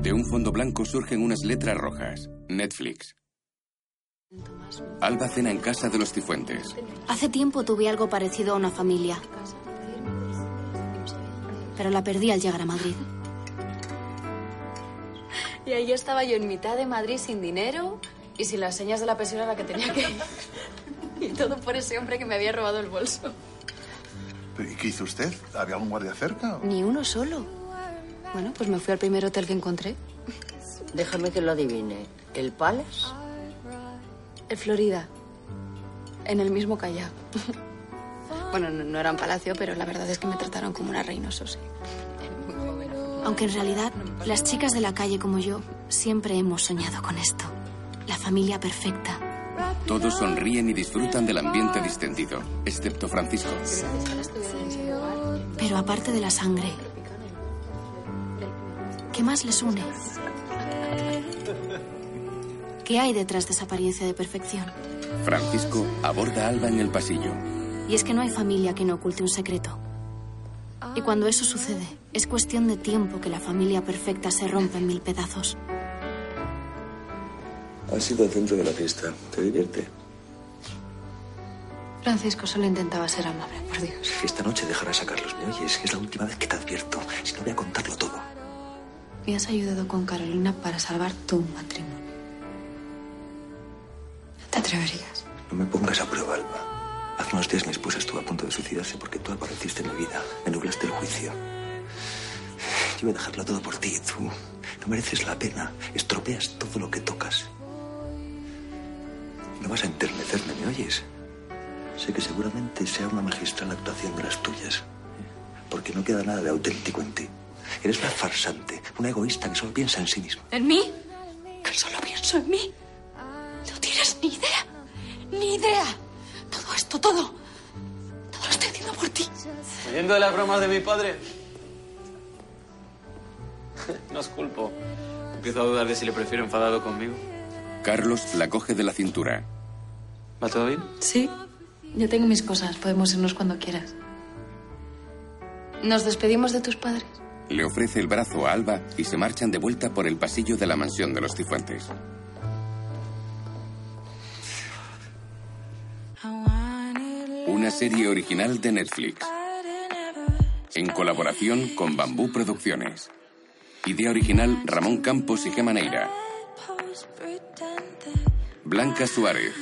De un fondo blanco surgen unas letras rojas. Netflix. Alba cena en casa de los Cifuentes. Hace tiempo tuve algo parecido a una familia. Pero la perdí al llegar a Madrid. Y ahí estaba yo en mitad de Madrid sin dinero y sin las señas de la pensión a la que tenía que ir. Y todo por ese hombre que me había robado el bolso. ¿Y qué hizo usted? ¿Había algún guardia cerca? o- Ni uno solo. Bueno, pues me fui al primer hotel que encontré. Déjame que lo adivine. ¿El Palace? El Florida. En el mismo Callao. Bueno, no, no era un palacio, pero la verdad es que me trataron como una reina, eso sí. Aunque en realidad, las chicas de la calle como yo siempre hemos soñado con esto. La familia perfecta. Todos sonríen y disfrutan del ambiente distendido, excepto Francisco. Pero aparte de la sangre, ¿qué más les une? ¿Qué hay detrás de esa apariencia de perfección? Francisco aborda a Alba en el pasillo. Y es que no hay familia que no oculte un secreto. Y cuando eso sucede, es cuestión de tiempo que la familia perfecta se rompe en mil pedazos. Has sido el centro de la fiesta. ¿Te divierte? Francisco solo intentaba ser amable, por Dios. Esta noche dejarás a Carlos. ¿Me oyes? Es la última vez que te advierto. Si no, voy a contarlo todo. Me has ayudado con Carolina para salvar tu matrimonio. ¿Te atreverías? No me pongas a prueba, Alba. Hace unos días mi esposa estuvo a punto de suicidarse porque tú apareciste en mi vida. Me nublaste el juicio. Yo voy a dejarlo todo por ti. Tú no mereces la pena. Estropeas todo lo que tocas. No vas a enternecerme, ¿me oyes? Sé que seguramente sea una magistral actuación de las tuyas. Porque no queda nada de auténtico en ti. Eres una farsante, una egoísta que solo piensa en sí misma. ¿En mí? Que solo pienso en mí. No tienes ni idea. Ni idea. Todo esto, todo. Todo lo estoy haciendo por ti. Oyendo de las bromas de mi padre. No os culpo. Empiezo a dudar de si le prefiero enfadado conmigo. Carlos la coge de la cintura. ¿Va todo bien? Sí. Yo tengo mis cosas. Podemos irnos cuando quieras. ¿Nos despedimos de tus padres? Le ofrece el brazo a Alba y se marchan de vuelta por el pasillo de la mansión de los Cifuentes. Una serie original de Netflix. En colaboración con Bambú Producciones. Idea original Ramón Campos y Gema Neira. Blanca Suárez.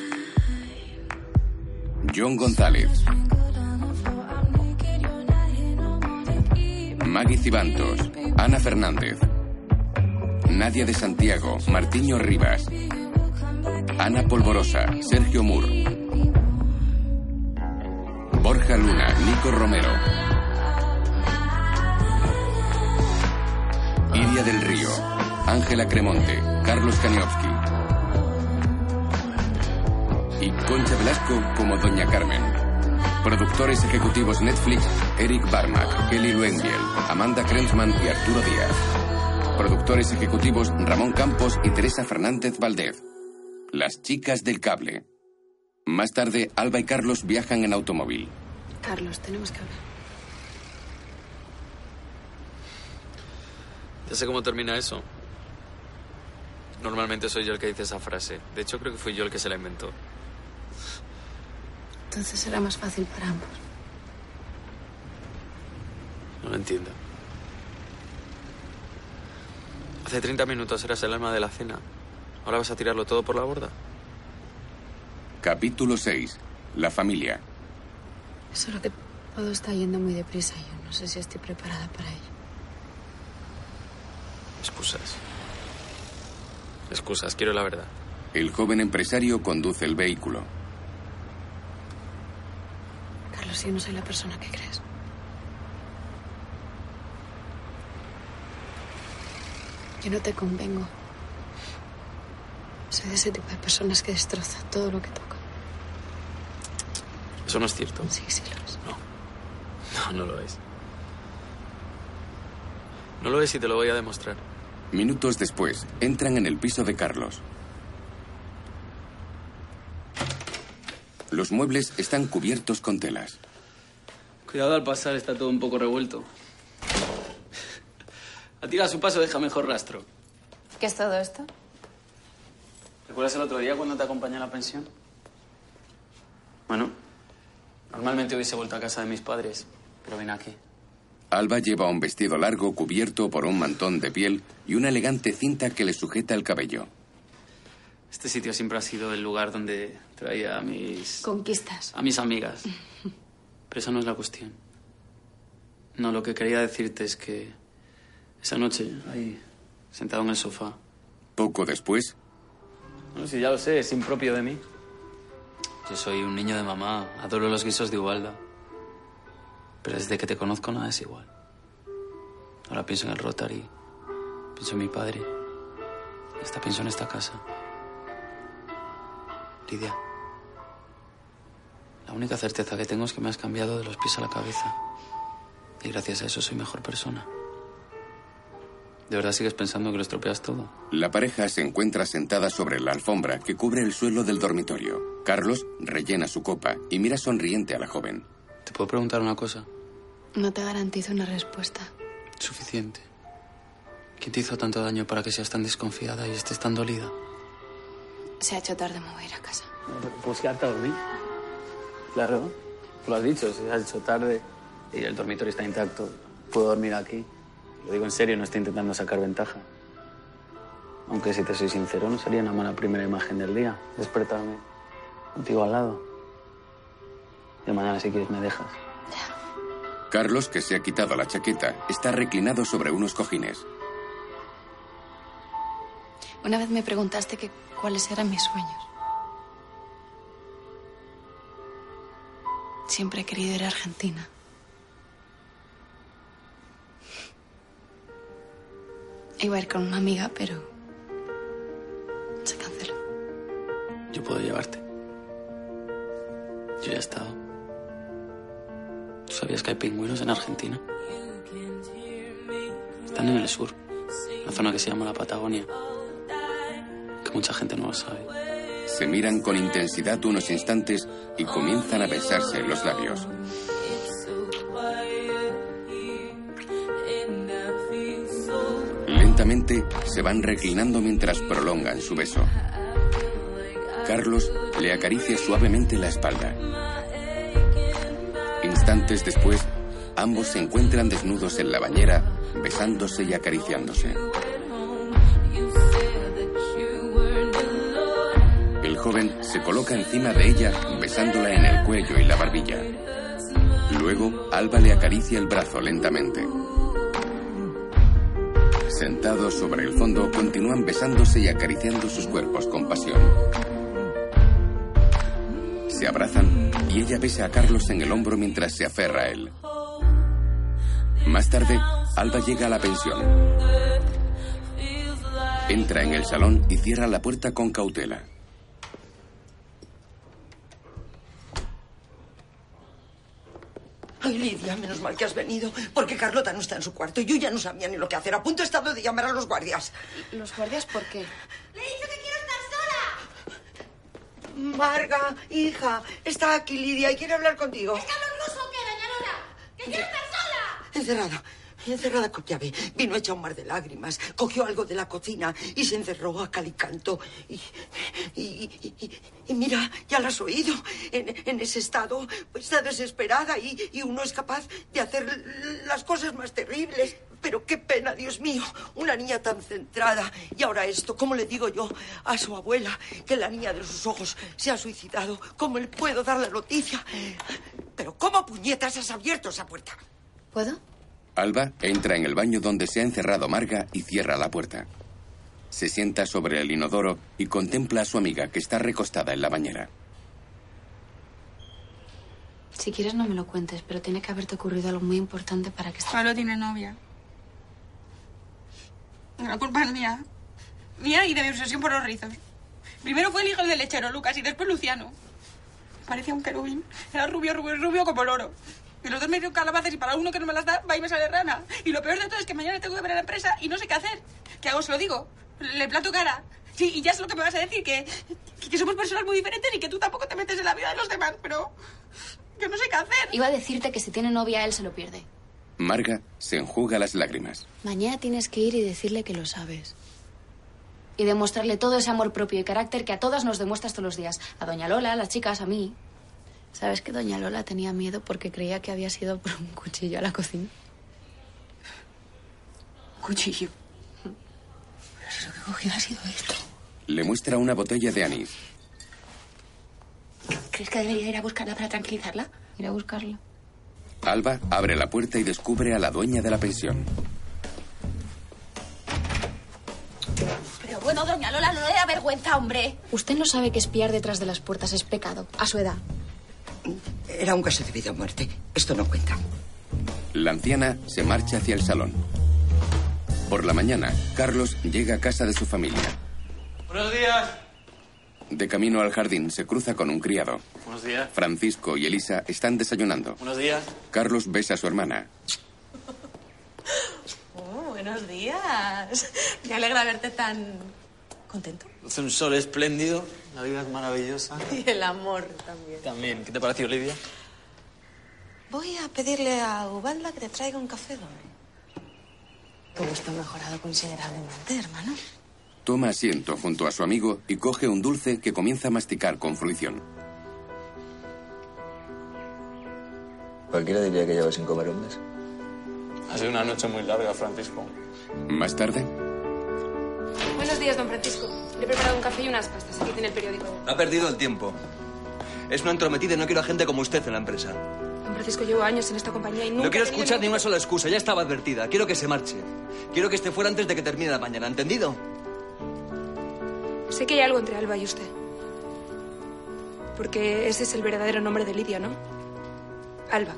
John González. Maggie Cibantos. Ana Fernández. Nadia de Santiago. Martiño Rivas. Ana Polvorosa. Sergio Mur. Borja Luna. Nico Romero. Iria del Río. Ángela Cremonte. Carlos Kaniowski. Y Concha Velasco como Doña Carmen. Productores ejecutivos Netflix, Eric Barmack, Kelly Luengiel, Amanda Krensman y Arturo Díaz. Productores ejecutivos Ramón Campos y Teresa Fernández Valdez. Las chicas del cable. Más tarde, Alba y Carlos viajan en automóvil. Carlos, tenemos que hablar. Ya sé cómo termina eso. Normalmente soy yo el que dice esa frase. De hecho, creo que fui yo el que se la inventó. Entonces será más fácil para ambos. No lo entiendo. Hace 30 minutos eras el alma de la cena. ¿Ahora vas a tirarlo todo por la borda? Capítulo 6. La familia. Solo que todo está yendo muy deprisa y yo no sé si estoy preparada para ello. Excusas. Excusas, quiero la verdad. El joven empresario conduce el vehículo. Yo no soy la persona que crees. Yo no te convengo. Soy de ese tipo de personas que destroza todo lo que toca. Eso no es cierto. Sí, sí lo es. No, no lo es. No lo es y te lo voy a demostrar. Minutos después, entran en el piso de Carlos. Los muebles están cubiertos con telas. Cuidado al pasar, está todo un poco revuelto. A ti a su paso deja mejor rastro. ¿Qué es todo esto? ¿Recuerdas el otro día cuando te acompañé a la pensión? Bueno, normalmente hubiese vuelto a casa de mis padres, pero ven aquí. Alba lleva un vestido largo cubierto por un mantón de piel y una elegante cinta que le sujeta el cabello. Este sitio siempre ha sido el lugar donde traía a mis... Conquistas. a mis amigas. Pero esa no es la cuestión. No, lo que quería decirte es que esa noche, ahí, sentado en el sofá... Poco después, No, si ya lo sé, es impropio de mí. Yo soy un niño de mamá, adoro los guisos de Ubalda. Pero desde que te conozco nada es igual. Ahora pienso en el Rotary, pienso en mi padre, y hasta pienso en esta casa. Lidia, la única certeza que tengo es que me has cambiado de los pies a la cabeza. Y gracias a eso soy mejor persona. ¿De verdad sigues pensando que lo estropeas todo? la pareja se encuentra sentada sobre la alfombra que cubre el suelo del dormitorio. Carlos rellena su copa y mira sonriente a la joven. ¿Te puedo preguntar una cosa? No te garantizo una respuesta. Suficiente. ¿Quién te hizo tanto daño para que seas tan desconfiada y estés tan dolida? Se ha hecho tarde, me voy a ir a casa. Pues quedarte a dormir. Claro, tú lo has dicho, se ha hecho tarde y el dormitorio está intacto. Puedo dormir aquí. Lo digo en serio, no estoy intentando sacar ventaja. Aunque si te soy sincero, no sería una mala primera imagen del día. Despertarme contigo al lado. De mañana, si quieres, me dejas. Carlos, que se ha quitado la chaqueta, está reclinado sobre unos cojines. Una vez me preguntaste que cuáles eran mis sueños. Siempre he querido ir a Argentina. Iba a ir con una amiga, pero se canceló. Yo puedo llevarte. Yo ya he estado. ¿Tú sabías que hay pingüinos en Argentina? Están en el sur, la zona que se llama la Patagonia. Que mucha gente no lo sabe. Se miran con intensidad unos instantes y comienzan a besarse los labios. Lentamente se van reclinando mientras prolongan su beso. Carlos le acaricia suavemente la espalda. Instantes después, ambos se encuentran desnudos en la bañera, besándose y acariciándose. Se coloca encima de ella, besándola en el cuello y la barbilla. Luego, Alba le acaricia el brazo lentamente. Sentados sobre el fondo, continúan besándose y acariciando sus cuerpos con pasión. Se abrazan y ella besa a Carlos en el hombro mientras se aferra a él. Más tarde, Alba llega a la pensión. Entra en el salón y cierra la puerta con cautela. Lidia, menos mal que has venido, porque Carlota no está en su cuarto y yo ya no sabía ni lo que hacer. A punto he estado de llamar a los guardias. ¿Los guardias por qué? ¡Le he dicho que quiero estar sola! Marga, hija, está aquí Lidia y quiere hablar contigo. ¿Es Carlos Russo o qué, doña? ¡Que quiero estar sola! Encerrada. Encerrada con llave. Vino hecha un mar de lágrimas. Cogió algo de la cocina y se encerró a cal y. Y, y, mira, ya la has oído. En, en ese estado pues, está desesperada y, uno es capaz de hacer las cosas más terribles. Pero qué pena, Dios mío. Una niña tan centrada. Y ahora esto, ¿cómo le digo yo a su abuela que la niña de sus ojos se ha suicidado? ¿Cómo le puedo dar la noticia? Pero ¿cómo puñetas has abierto esa puerta? ¿Puedo? Alba entra en el baño donde se ha encerrado Marga y cierra la puerta. Se sienta sobre el inodoro y contempla a su amiga que está recostada en la bañera. Si quieres no me lo cuentes, pero tiene que haberte ocurrido algo muy importante para que... Pablo tiene novia. La culpa es mía. Mía y de mi obsesión por los rizos. Primero fue el hijo del lechero, Lucas, y después Luciano. Parecía un querubín. Era rubio, rubio, rubio como el oro. Y los dos me dieron calabazas y para uno que no me las da, va y me sale rana. Y lo peor de todo es que mañana tengo que ver a la empresa y no sé qué hacer. ¿Qué hago? Se lo digo. Le plato cara. Sí, y ya es lo que me vas a decir, que, que somos personas muy diferentes y que tú tampoco te metes en la vida de los demás, pero que no sé qué hacer. Iba a decirte que si tiene novia él se lo pierde. Marga se enjuga las lágrimas. Mañana tienes que ir y decirle que lo sabes. y demostrarle todo ese amor propio y carácter que a todas nos demuestras todos los días. A doña Lola, a las chicas, a mí. ¿Sabes que doña Lola tenía miedo porque creía que había sido por un cuchillo a la cocina? Cuchillo. Pero lo que cogió ha sido esto. Le muestra una botella de anís. ¿Crees que debería ir a buscarla para tranquilizarla? Ir a buscarla. Alba abre la puerta y descubre a la dueña de la pensión. Pero bueno, doña Lola, no le da vergüenza, hombre. Usted no sabe que espiar detrás de las puertas es pecado, a su edad. Era un caso de vida o muerte. Esto no cuenta. La anciana se marcha hacia el salón. Por la mañana, Carlos llega a casa de su familia. Buenos días. De camino al jardín se cruza con un criado. Buenos días. Francisco y Elisa están desayunando. Buenos días. Carlos besa a su hermana. Oh, buenos días. Me alegra verte tan contento. Hace un sol espléndido, la vida es maravillosa. Y el amor también. También. ¿Qué te pareció, Olivia? Voy a pedirle a Ubalda que te traiga un café, doble. Tu gusto ha mejorado considerablemente, hermano. Toma asiento junto a su amigo y coge un dulce que comienza a masticar con fruición. Cualquiera diría que llevas sin comer un mes. Ha sido una noche muy larga, Francisco. Más tarde, Buenos días, don Francisco. Le he preparado un café y unas pastas. Aquí tiene el periódico. Ha perdido el tiempo. Es una entrometida y no quiero a gente como usted en la empresa. Don Francisco, llevo años en esta compañía y nunca... No quiero escuchar ni una sola excusa, ya estaba advertida. Quiero que se marche. Quiero que esté fuera antes de que termine la mañana, ¿entendido? Sé que hay algo entre Alba y usted. Porque ese es el verdadero nombre de Lidia, ¿no? Alba.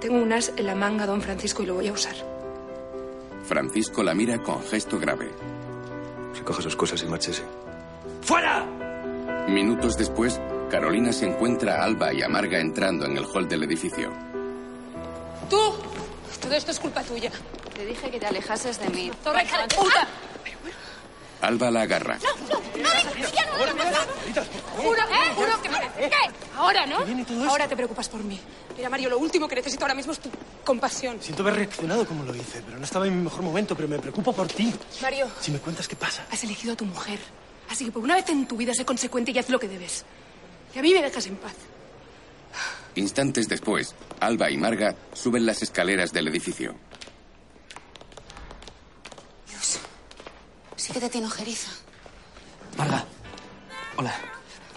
Tengo un as en la manga, don Francisco, y lo voy a usar. Francisco la mira con gesto grave. Recoja sus cosas y márchese. ¡Fuera! Minutos después, Carolina se encuentra a Alba y a Marga entrando en el hall del edificio. ¡Tú! Todo esto es culpa tuya. Te dije que te alejases de mí. ¡Torre, hija de puta! Alba la agarra. Juro, ¿eh? Juro que me... ¿Qué? Ahora, ¿no? Ahora te preocupas por mí. Mira, Mario, lo último que necesito ahora mismo es tu compasión. Siento haber reaccionado como lo hice, pero no estaba en mi mejor momento, pero me preocupo por ti. Mario, Si me cuentas qué pasa. has elegido a tu mujer. Así que por una vez en tu vida sé consecuente y haz lo que debes. Y a mí me dejas en paz. Instantes después, Alba y Marga suben las escaleras del edificio. Dios, sí que te tiene ojeriza. Marga, hola.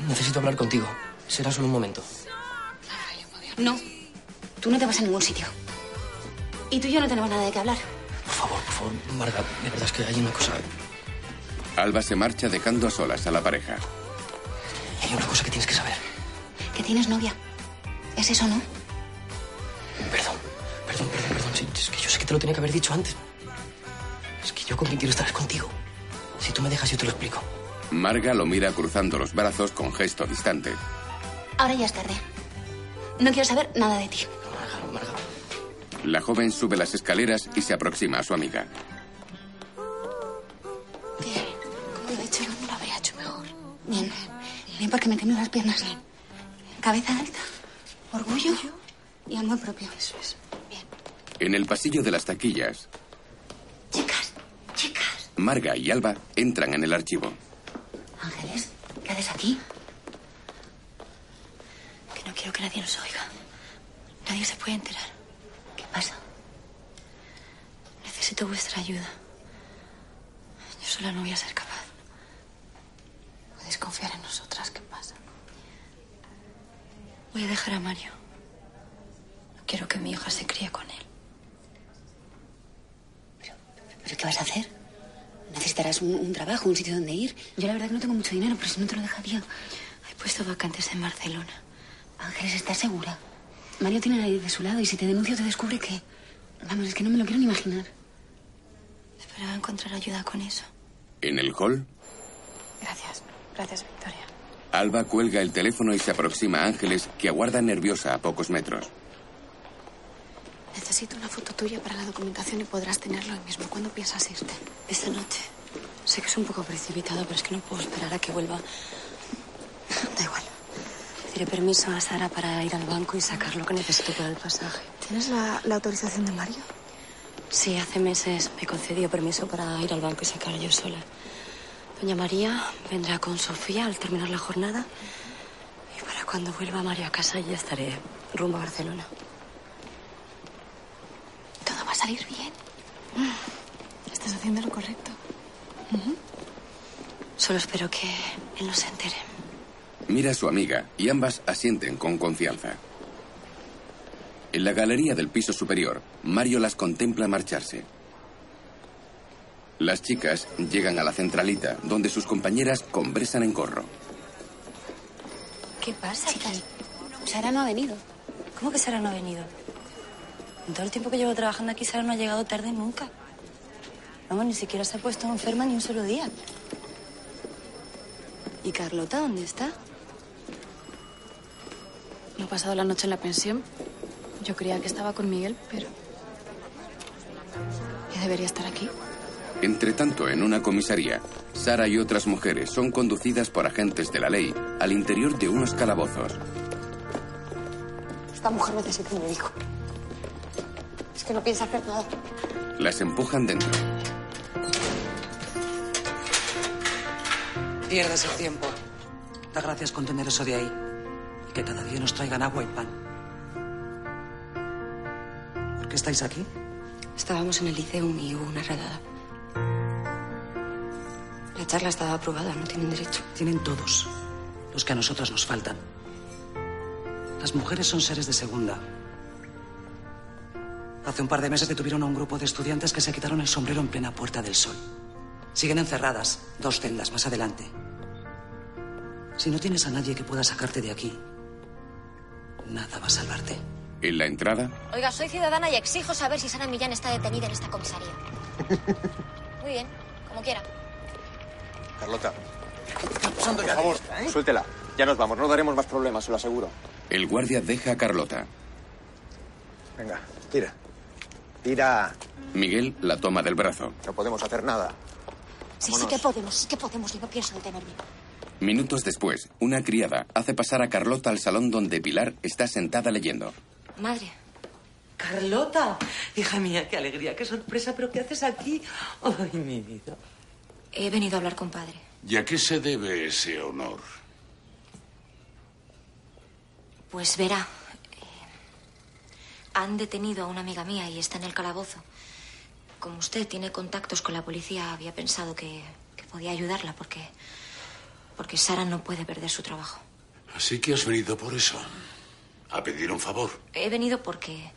Necesito hablar contigo. Será solo un momento. No, tú no te vas a ningún sitio. Y tú y yo no tenemos nada de qué hablar. Por favor, por favor, Marga, de verdad es que hay una cosa. Alba se marcha dejando a solas a la pareja. Hay una cosa que tienes que saber. Que tienes novia. ¿Es eso, no? Perdón, perdón, perdón, perdón. Sí, es que yo sé que te lo tenía que haber dicho antes. Es que yo con quien quiero estar es contigo. Si tú me dejas, yo te lo explico. Marga lo mira cruzando los brazos con gesto distante. Ahora ya es tarde. No quiero saber nada de ti. La joven sube las escaleras y se aproxima a su amiga. Bien. Como lo he hecho, no lo habría hecho mejor. Bien. Bien, porque me tiemblan las piernas. Cabeza alta, orgullo y amor propio. Eso es. En el pasillo de las taquillas, chicas. Marga y Alba entran en el archivo. Ángeles, ¿qué haces aquí? Que no quiero que nadie nos oiga. Nadie se puede enterar. ¿Qué pasa? Necesito vuestra ayuda. Yo sola no voy a ser capaz. Podéis confiar en nosotras. ¿Qué pasa? Voy a dejar a Mario. No quiero que mi hija se críe con él. ¿Pero qué vas a hacer? Necesitarás un, un trabajo, un sitio donde ir. Yo la verdad que no tengo mucho dinero, pero si no te lo dejaría. He puesto vacantes en Barcelona. Ángeles, ¿estás segura? Mario tiene a nadie de su lado y si te denuncio te descubre que... Vamos, es que no me lo quiero ni imaginar. Esperaba encontrar ayuda con eso. En el hall, Gracias. Gracias, Victoria. Alba cuelga el teléfono y se aproxima a Ángeles, que aguarda nerviosa a pocos metros. Necesito una foto tuya para la documentación y podrás tenerlo hoy mismo. ¿Cuándo piensas irte? Esta noche. Sé que es un poco precipitado, pero es que no puedo esperar a que vuelva. Da igual. Pediré permiso a Sara para ir al banco y sacar lo que necesito para el pasaje. ¿Tienes la, la autorización de Mario? Sí, hace meses me concedió permiso para ir al banco y sacar yo sola. Doña María vendrá con Sofía al terminar la jornada. Y para cuando vuelva Mario a casa ya estaré rumbo a Barcelona. Todo va a salir bien. Estás haciendo lo correcto. Solo espero que él no se entere. Mira a su amiga y ambas asienten con confianza. En la galería del piso superior, Mario las contempla marcharse. Las chicas llegan a la centralita, donde sus compañeras conversan en corro. ¿Qué pasa aquí? Sara no ha venido. ¿Cómo que Sara no ha venido? En todo el tiempo que llevo trabajando aquí, Sara no ha llegado tarde nunca. Vamos, ni siquiera se ha puesto enferma ni un solo día. ¿Y Carlota dónde está? No ha pasado la noche en la pensión. Yo creía que estaba con Miguel, pero... Ya debería estar aquí. Entre tanto, en una comisaría, Sara y otras mujeres son conducidas por agentes de la ley al interior de unos calabozos. Esta mujer necesita un médico. Que no piensa hacer nada. Las empujan dentro. Pierdes el tiempo. Da gracias con tener eso de ahí. Y que cada día nos traigan agua y pan. ¿Por qué estáis aquí? Estábamos en el liceum y hubo una redada. La charla estaba aprobada, no tienen derecho. Tienen todos. Los que a nosotras nos faltan. Las mujeres son seres de segunda. Hace un par de meses detuvieron a un grupo de estudiantes que se quitaron el sombrero en plena Puerta del Sol. Siguen encerradas, dos celdas más adelante. Si no tienes a nadie que pueda sacarte de aquí, nada va a salvarte. En la entrada, Oiga, soy ciudadana y exijo saber si Sara Millán está detenida en esta comisaría. Muy bien, como quiera. Carlota. Por favor, suéltela. Ya nos vamos, no daremos más problemas, se lo aseguro. el guardia deja a Carlota. Venga, tira. Tira. Miguel la toma del brazo. No podemos hacer nada. Sí, sí que podemos, sí que podemos y no pienso detenerme. Minutos después, una criada hace pasar a Carlota al salón donde Pilar está sentada leyendo. Madre, Carlota, hija mía, qué alegría, qué sorpresa, pero ¿qué haces aquí? Ay, mi vida. he venido a hablar con padre. ¿Y a qué se debe ese honor? Pues verá, han detenido a una amiga mía y está en el calabozo. Como usted tiene contactos con la policía, había pensado que, que podía ayudarla porque, porque Sara no puede perder su trabajo. Así que has venido por eso. A pedir un favor. He venido porque,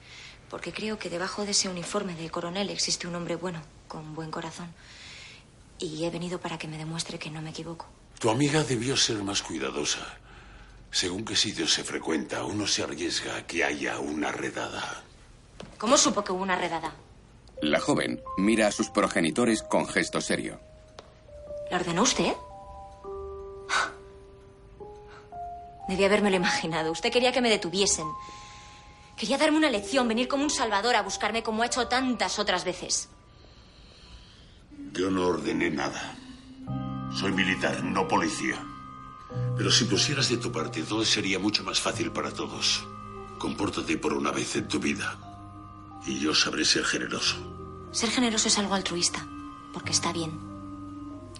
porque creo que debajo de ese uniforme de coronel existe un hombre bueno, con buen corazón. Y he venido para que me demuestre que no me equivoco. Tu amiga debió ser más cuidadosa. Según qué sitio se frecuenta, uno se arriesga a que haya una redada. ¿Cómo supo que hubo una redada? La joven mira a sus progenitores con gesto serio. ¿La ordenó usted? Debía habérmelo imaginado. Usted quería que me detuviesen. Quería darme una lección, venir como un salvador a buscarme como ha hecho tantas otras veces. Yo no ordené nada. Soy militar, no policía. Pero si pusieras de tu parte, todo sería mucho más fácil para todos. Compórtate por una vez en tu vida. Y yo sabré ser generoso. Ser generoso es algo altruista, porque está bien.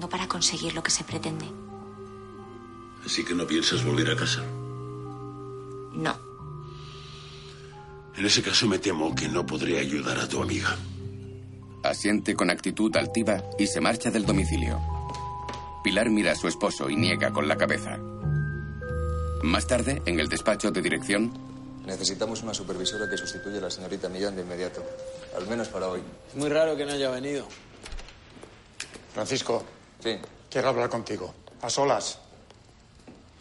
No para conseguir lo que se pretende. Así que no piensas volver a casa. No. En ese caso me temo que no podré ayudar a tu amiga. Asiente con actitud altiva y se marcha del domicilio. Pilar mira a su esposo y niega con la cabeza. Más tarde, en el despacho de dirección, Necesitamos una supervisora que sustituya a la señorita Millán de inmediato. Al menos para hoy. Es muy raro que no haya venido. Francisco. Sí. Quiero hablar contigo. A solas.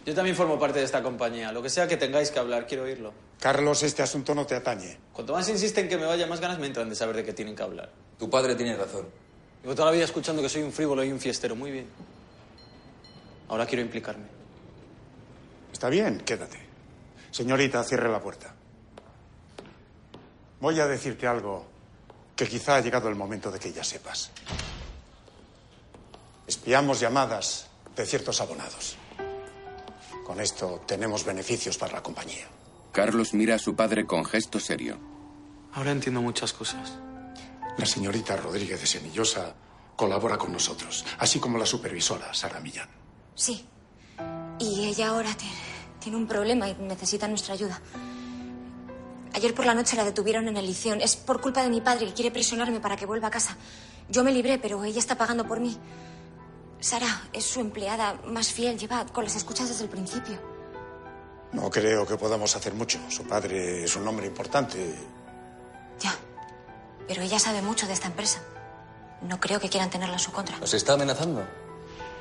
Yo también formo parte de esta compañía. Lo que sea que tengáis que hablar, quiero oírlo. Carlos, este asunto no te atañe. Cuanto más insisten que me vaya, más ganas me entran de saber de qué tienen que hablar. Tu padre tiene razón. Llevo toda la vida escuchando que soy un frívolo y un fiestero. Muy bien. Ahora quiero implicarme. Está bien, quédate. Señorita, cierre la puerta. Voy a decirte algo que quizá ha llegado el momento de que ya sepas. Espiamos llamadas de ciertos abonados. Con esto tenemos beneficios para la compañía. Carlos mira a su padre con gesto serio. Ahora entiendo muchas cosas. La señorita Rodríguez de Semillosa colabora con nosotros, así como la supervisora Sara Millán. Sí. Y ella ahora tiene un problema y necesita nuestra ayuda. Ayer por la noche la detuvieron en el liceo. Es por culpa de mi padre que quiere presionarme para que vuelva a casa. Yo me libré, pero ella está pagando por mí. Sara es su empleada más fiel, lleva con las escuchas desde el principio. No creo que podamos hacer mucho. Su padre es un hombre importante. Pero ella sabe mucho de esta empresa. No creo que quieran tenerla en su contra. ¿Nos está amenazando?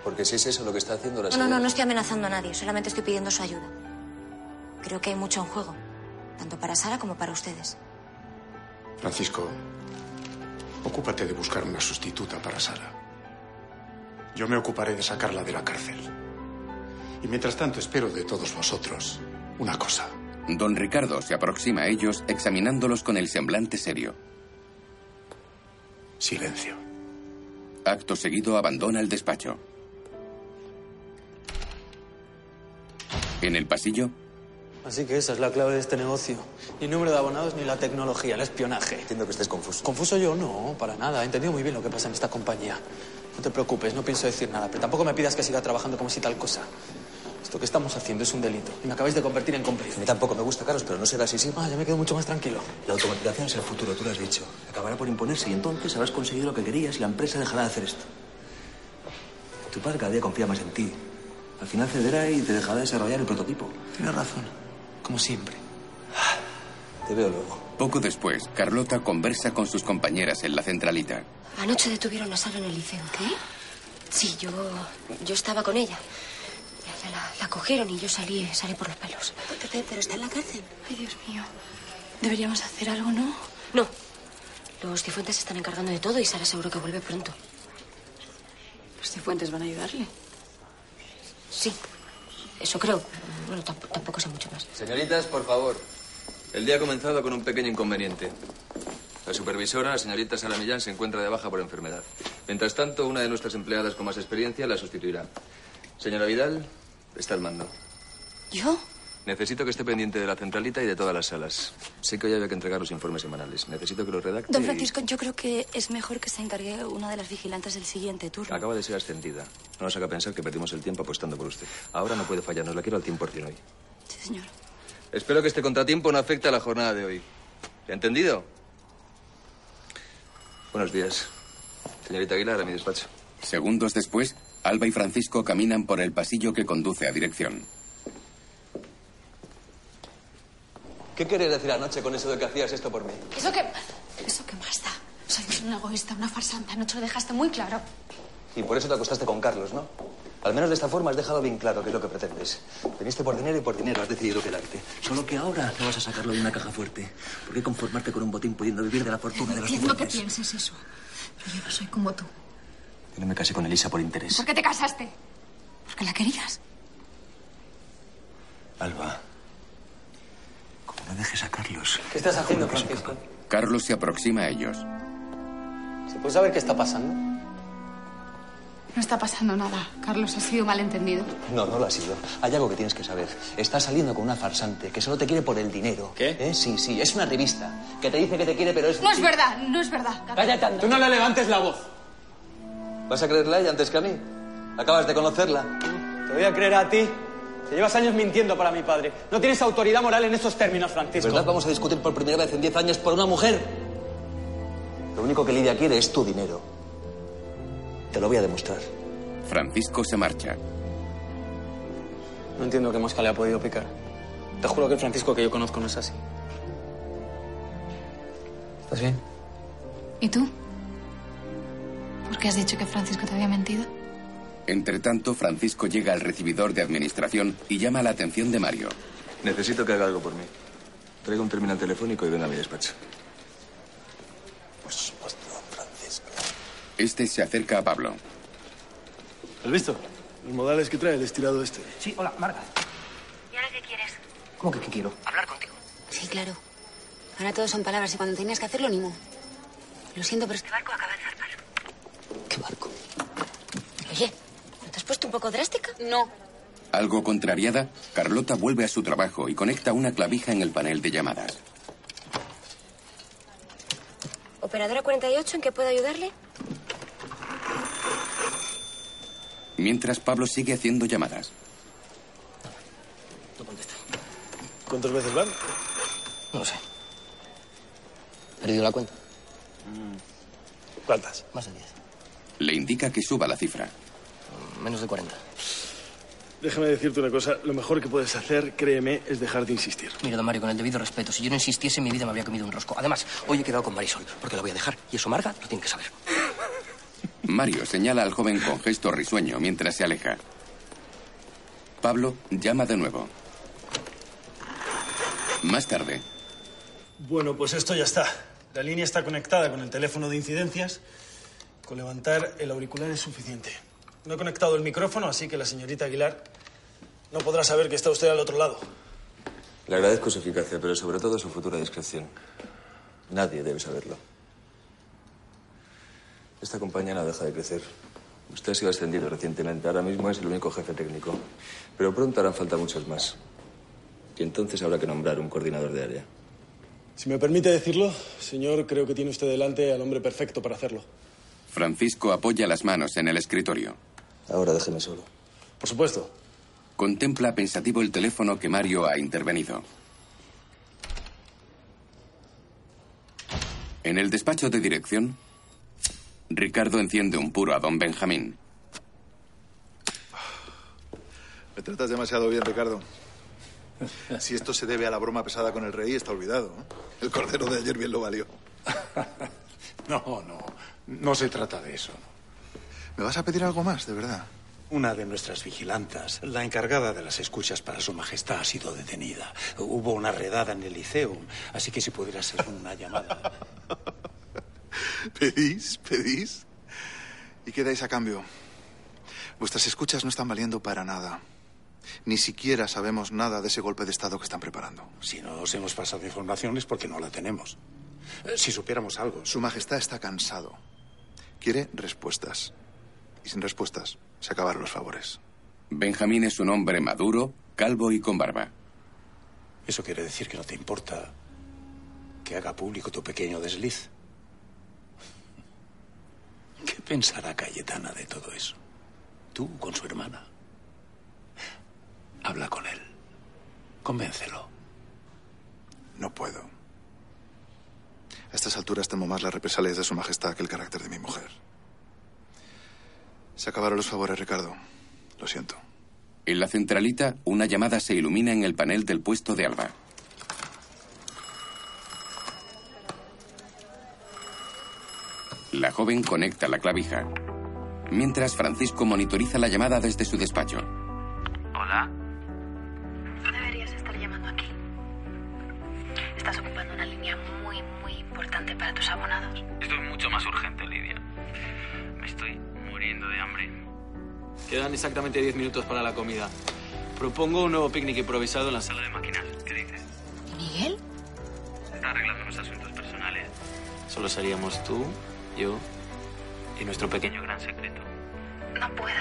Porque si es eso lo que está haciendo la No, no, no, señora- no estoy amenazando a nadie. Solamente estoy pidiendo su ayuda. Creo que hay mucho en juego. Tanto para Sara como para ustedes. Francisco, ocúpate de buscar una sustituta para Sara. Yo me ocuparé de sacarla de la cárcel. Y mientras tanto espero de todos vosotros una cosa. Don Ricardo se aproxima a ellos examinándolos con el semblante serio. Silencio. Acto seguido abandona el despacho. En el pasillo, Así que esa es la clave de este negocio. Ni número de abonados ni la tecnología, el espionaje. Entiendo que estés confuso. ¿Confuso yo? No, para nada. He entendido muy bien lo que pasa en esta compañía. No te preocupes, no pienso decir nada, pero tampoco me pidas que siga trabajando como si tal cosa. Esto que estamos haciendo es un delito y me acabáis de convertir en cómplice. A mí tampoco me gusta, Carlos, pero no será así, sí. Ah, ya me quedo mucho más tranquilo. La automatización es el futuro, tú lo has dicho. Acabará por imponerse y entonces habrás conseguido lo que querías y la empresa dejará de hacer esto. Tu padre cada día confía más en ti. Al final cederá y te dejará desarrollar el prototipo. Tienes razón, como siempre. Te veo luego. poco después, Carlota conversa con sus compañeras en la centralita. Anoche detuvieron a Sara en el liceo. ¿Qué? Sí, yo, yo estaba con ella. La, la cogieron y yo salí, salí por los pelos. Pero está en la cárcel. Ay, Dios mío. Deberíamos hacer algo, ¿no? No. Los cifuentes se están encargando de todo y Sara seguro que vuelve pronto. Los cifuentes van a ayudarle. Sí, eso creo. Bueno, tamp- tampoco sé mucho más. Señoritas, por favor. El día ha comenzado con un pequeño inconveniente. La supervisora, la señorita Sara Millán, se encuentra de baja por enfermedad. Mientras tanto, una de nuestras empleadas con más experiencia la sustituirá. Señora Vidal, está al mando. ¿Yo? Necesito que esté pendiente de la centralita y de todas las salas. Sé que hoy había que entregar los informes semanales. Necesito que los redacte Don y- Francisco, yo creo que es mejor que se encargue una de las vigilantes del siguiente turno. Acaba de ser ascendida. No nos haga pensar que perdimos el tiempo apostando por usted. Ahora no puede fallarnos. La quiero al 100% hoy. Sí, señor. Espero que este contratiempo no afecte a la jornada de hoy. ¿Se ha entendido? Buenos días. Señorita Aguilar, a mi despacho. Segundos después, Alba y Francisco caminan por el pasillo que conduce a dirección. ¿Qué querías decir anoche con eso de que hacías esto por mí? ¿Eso qué? ¿Eso qué más da? Soy una egoísta, una farsante. Anoche lo dejaste muy claro. Y por eso te acostaste con Carlos, ¿no? Al menos de esta forma has dejado bien claro qué es lo que pretendes. Viniste por dinero y por dinero has decidido quedarte. Solo que ahora no vas a sacarlo de una caja fuerte. ¿Por qué conformarte con un botín pudiendo vivir de la fortuna de los Entiendo que cifuentes? pienses eso. Pero yo no soy como tú. Yo no me casé con Elisa por interés. ¿Por qué te casaste? Porque la querías. Alba, no dejes a Carlos... ¿Qué estás haciendo, Francisco? Carlos se aproxima a ellos. ¿Se puede saber qué está pasando? No está pasando nada. Carlos, ha sido malentendido. No, no lo ha sido. Hay algo que tienes que saber. Estás saliendo con una farsante que solo te quiere por el dinero. ¿Qué? Sí, sí, es una revista que te dice que te quiere, pero es... No es verdad, no es verdad. Cállate, anda. Tú no le levantes la voz. ¿Vas a creerla a ella antes que a mí? Acabas de conocerla. Te voy a creer a ti. Te llevas años mintiendo para mi padre. No tienes autoridad moral en estos términos, Francisco. ¿Verdad? Vamos a discutir por primera vez en 10 años por una mujer. Lo único que Lidia quiere es tu dinero. Te lo voy a demostrar. Francisco se marcha. No entiendo qué mosca le ha podido picar. Te juro que el Francisco que yo conozco no es así. ¿Estás bien? ¿Y tú? ¿Por qué has dicho que Francisco te había mentido? Entre tanto, Francisco llega al recibidor de administración y llama la atención de Mario. Necesito que haga algo por mí. Traiga un terminal telefónico y venga a mi despacho. Por supuesto, Francisco. Este se acerca a Pablo. ¿Has visto? Los modales que trae el estirado este. Sí, hola, Marga. ¿Y ahora qué quieres? ¿Cómo que qué quiero? Hablar contigo. Sí, claro. Ahora todo son palabras y cuando tenías que hacerlo, ni mo. Lo siento, pero este barco acaba de zarpar. ¿Qué barco? Oye, ¿no te has puesto un poco drástica? No. Algo contrariada, Carlota vuelve a su trabajo y conecta una clavija en el panel de llamadas. Operadora 48, ¿en qué puedo ayudarle? Mientras Pablo sigue haciendo llamadas. ¿Cuántas veces van? No lo sé. ¿He perdido la cuenta? ¿Cuántas? Más de 10. Le indica que suba la cifra. Menos de 40. Déjame decirte una cosa. Lo mejor que puedes hacer, créeme, es dejar de insistir. Mira, don Mario, con el debido respeto, si yo no insistiese, mi vida me habría comido un rosco. Además, hoy he quedado con Marisol, porque la voy a dejar. Y eso Marga lo tiene que saber. Mario señala al joven con gesto risueño mientras se aleja. Pablo llama de nuevo. Más tarde, Bueno, pues esto ya está. La línea está conectada con el teléfono de incidencias. Con levantar el auricular es suficiente. No he conectado el micrófono, así que la señorita Aguilar no podrá saber que está usted al otro lado. Le agradezco su eficacia, pero sobre todo su futura discreción. Nadie debe saberlo. Esta compañía no deja de crecer. Usted ha sido ascendido recientemente. Ahora mismo es el único jefe técnico. Pero pronto harán falta muchos más. Y entonces habrá que nombrar un coordinador de área. Si me permite decirlo, señor, creo que tiene usted delante al hombre perfecto para hacerlo. Francisco apoya las manos en el escritorio. Ahora déjeme solo. Por supuesto. Contempla pensativo el teléfono que Mario ha intervenido. En el despacho de dirección, Ricardo enciende un puro a don Benjamín. Me tratas demasiado bien, Ricardo. Si esto se debe a la broma pesada con el rey, está olvidado. ¿eh? El cordero de ayer bien lo valió. No, no. No se trata de eso. ¿Me vas a pedir algo más, de verdad? Una de nuestras vigilantas, la encargada de las escuchas para su majestad, ha sido detenida. Hubo una redada en el liceo, así que si pudiera ser una llamada. ¿Pedís? ¿Pedís? ¿Y qué dais a cambio? Vuestras escuchas no están valiendo para nada. Ni siquiera sabemos nada de ese golpe de Estado que están preparando. Si no os hemos pasado información es porque no la tenemos. Eh, Si supiéramos algo. Su Majestad está cansado. Quiere respuestas. Y sin respuestas se acabaron los favores. Benjamín es un hombre maduro, calvo y con barba. Eso quiere decir que no te importa que haga público tu pequeño desliz. ¿Qué pensará Cayetana de todo eso? Tú con su hermana. Habla con él. Convéncelo. No puedo. A estas alturas temo más las represalias de Su Majestad que el carácter de mi mujer. Se acabaron los favores, Ricardo. Lo siento. En la centralita, una llamada se ilumina en el panel del puesto de Alba. La joven conecta la clavija. Mientras Francisco monitoriza la llamada desde su despacho. Hola. Quedan exactamente 10 minutos para la comida. Propongo un nuevo picnic improvisado en la sala de máquinas. ¿Qué dices? ¿Miguel? Está arreglando unos asuntos personales. Solo seríamos tú, yo y nuestro pequeño gran secreto. No puedo.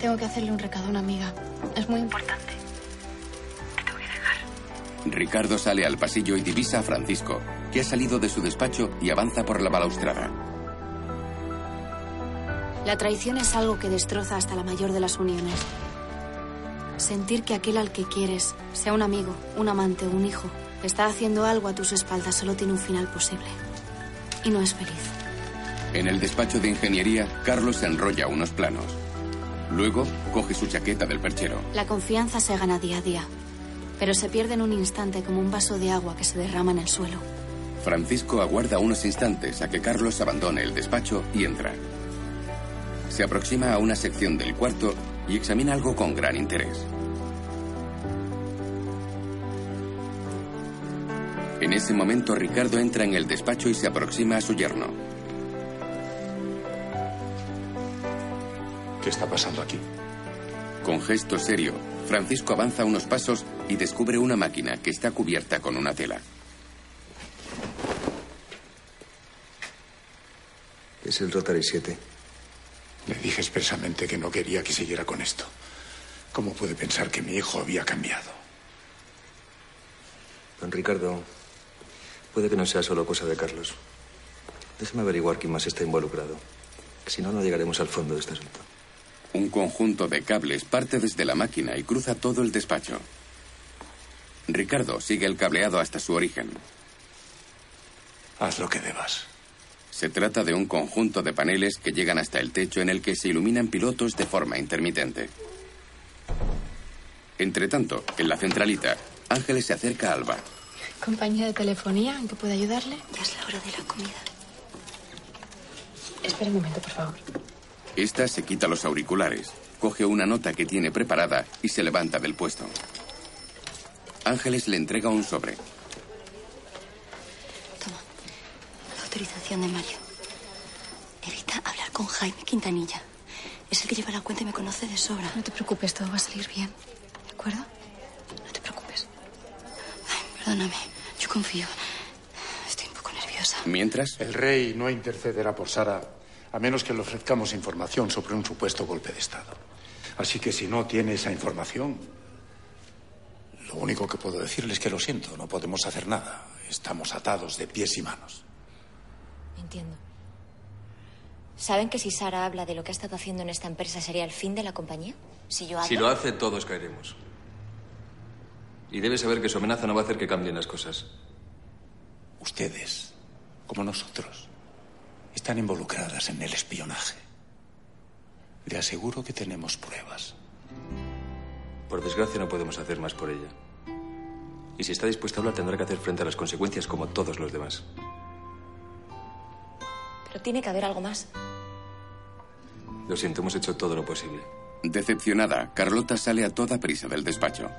Tengo que hacerle un recado a una amiga. Es muy importante. Ricardo sale al pasillo y divisa a Francisco, que ha salido de su despacho y avanza por la balaustrada. La traición es algo que destroza hasta la mayor de las uniones. Sentir que aquel al que quieres, sea un amigo, un amante o un hijo, está haciendo algo a tus espaldas solo tiene un final posible. Y no es feliz. En el despacho de ingeniería, Carlos enrolla unos planos. Luego, coge su chaqueta del perchero. La confianza se gana día a día, pero se pierde en un instante como un vaso de agua que se derrama en el suelo. Francisco aguarda unos instantes a que Carlos abandone el despacho y entra. Se aproxima a una sección del cuarto y examina algo con gran interés. En ese momento Ricardo entra en el despacho y se aproxima a su yerno. ¿Qué está pasando aquí? Con gesto serio, Francisco avanza unos pasos y descubre una máquina que está cubierta con una tela. Es el Rotary 7. Le dije expresamente que no quería que siguiera con esto. ¿Cómo puede pensar que mi hijo había cambiado? Don Ricardo, puede que no sea solo cosa de Carlos. Déjame averiguar quién más está involucrado. Si no, no llegaremos al fondo de este asunto. Un conjunto de cables parte desde la máquina y cruza todo el despacho. Ricardo sigue el cableado hasta su origen. Haz lo que debas. Se trata de un conjunto de paneles que llegan hasta el techo en el que se iluminan pilotos de forma intermitente. Entre tanto, en la centralita, Ángeles se acerca a Alba. ¿Compañía de telefonía en que puedo ayudarle? Ya es la hora de la comida. Espera un momento, por favor. Esta se quita los auriculares, coge una nota que tiene preparada y se levanta del puesto. Ángeles le entrega un sobre. La autorización de Mario. Evita hablar con Jaime Quintanilla. Es el que lleva la cuenta y me conoce de sobra. No te preocupes, todo va a salir bien. ¿De acuerdo? No te preocupes. Ay, perdóname. Yo confío. Estoy un poco nerviosa. Mientras, El rey no intercederá por Sara a menos que le ofrezcamos información sobre un supuesto golpe de Estado. Así que si no tiene esa información, lo único que puedo decirle es que lo siento, no podemos hacer nada. Estamos atados de pies y manos. Entiendo. ¿Saben que si Sara habla de lo que ha estado haciendo en esta empresa sería el fin de la compañía? Si yo hablo... Si lo hace, todos caeremos. Y debe saber que su amenaza no va a hacer que cambien las cosas. Ustedes, como nosotros, están involucradas en el espionaje. Le aseguro que tenemos pruebas. Por desgracia no podemos hacer más por ella. Y si está dispuesta a hablar, tendrá que hacer frente a las consecuencias como todos los demás. Pero tiene que haber algo más. Lo siento, hemos hecho todo lo posible. decepcionada, Carlota sale a toda prisa del despacho.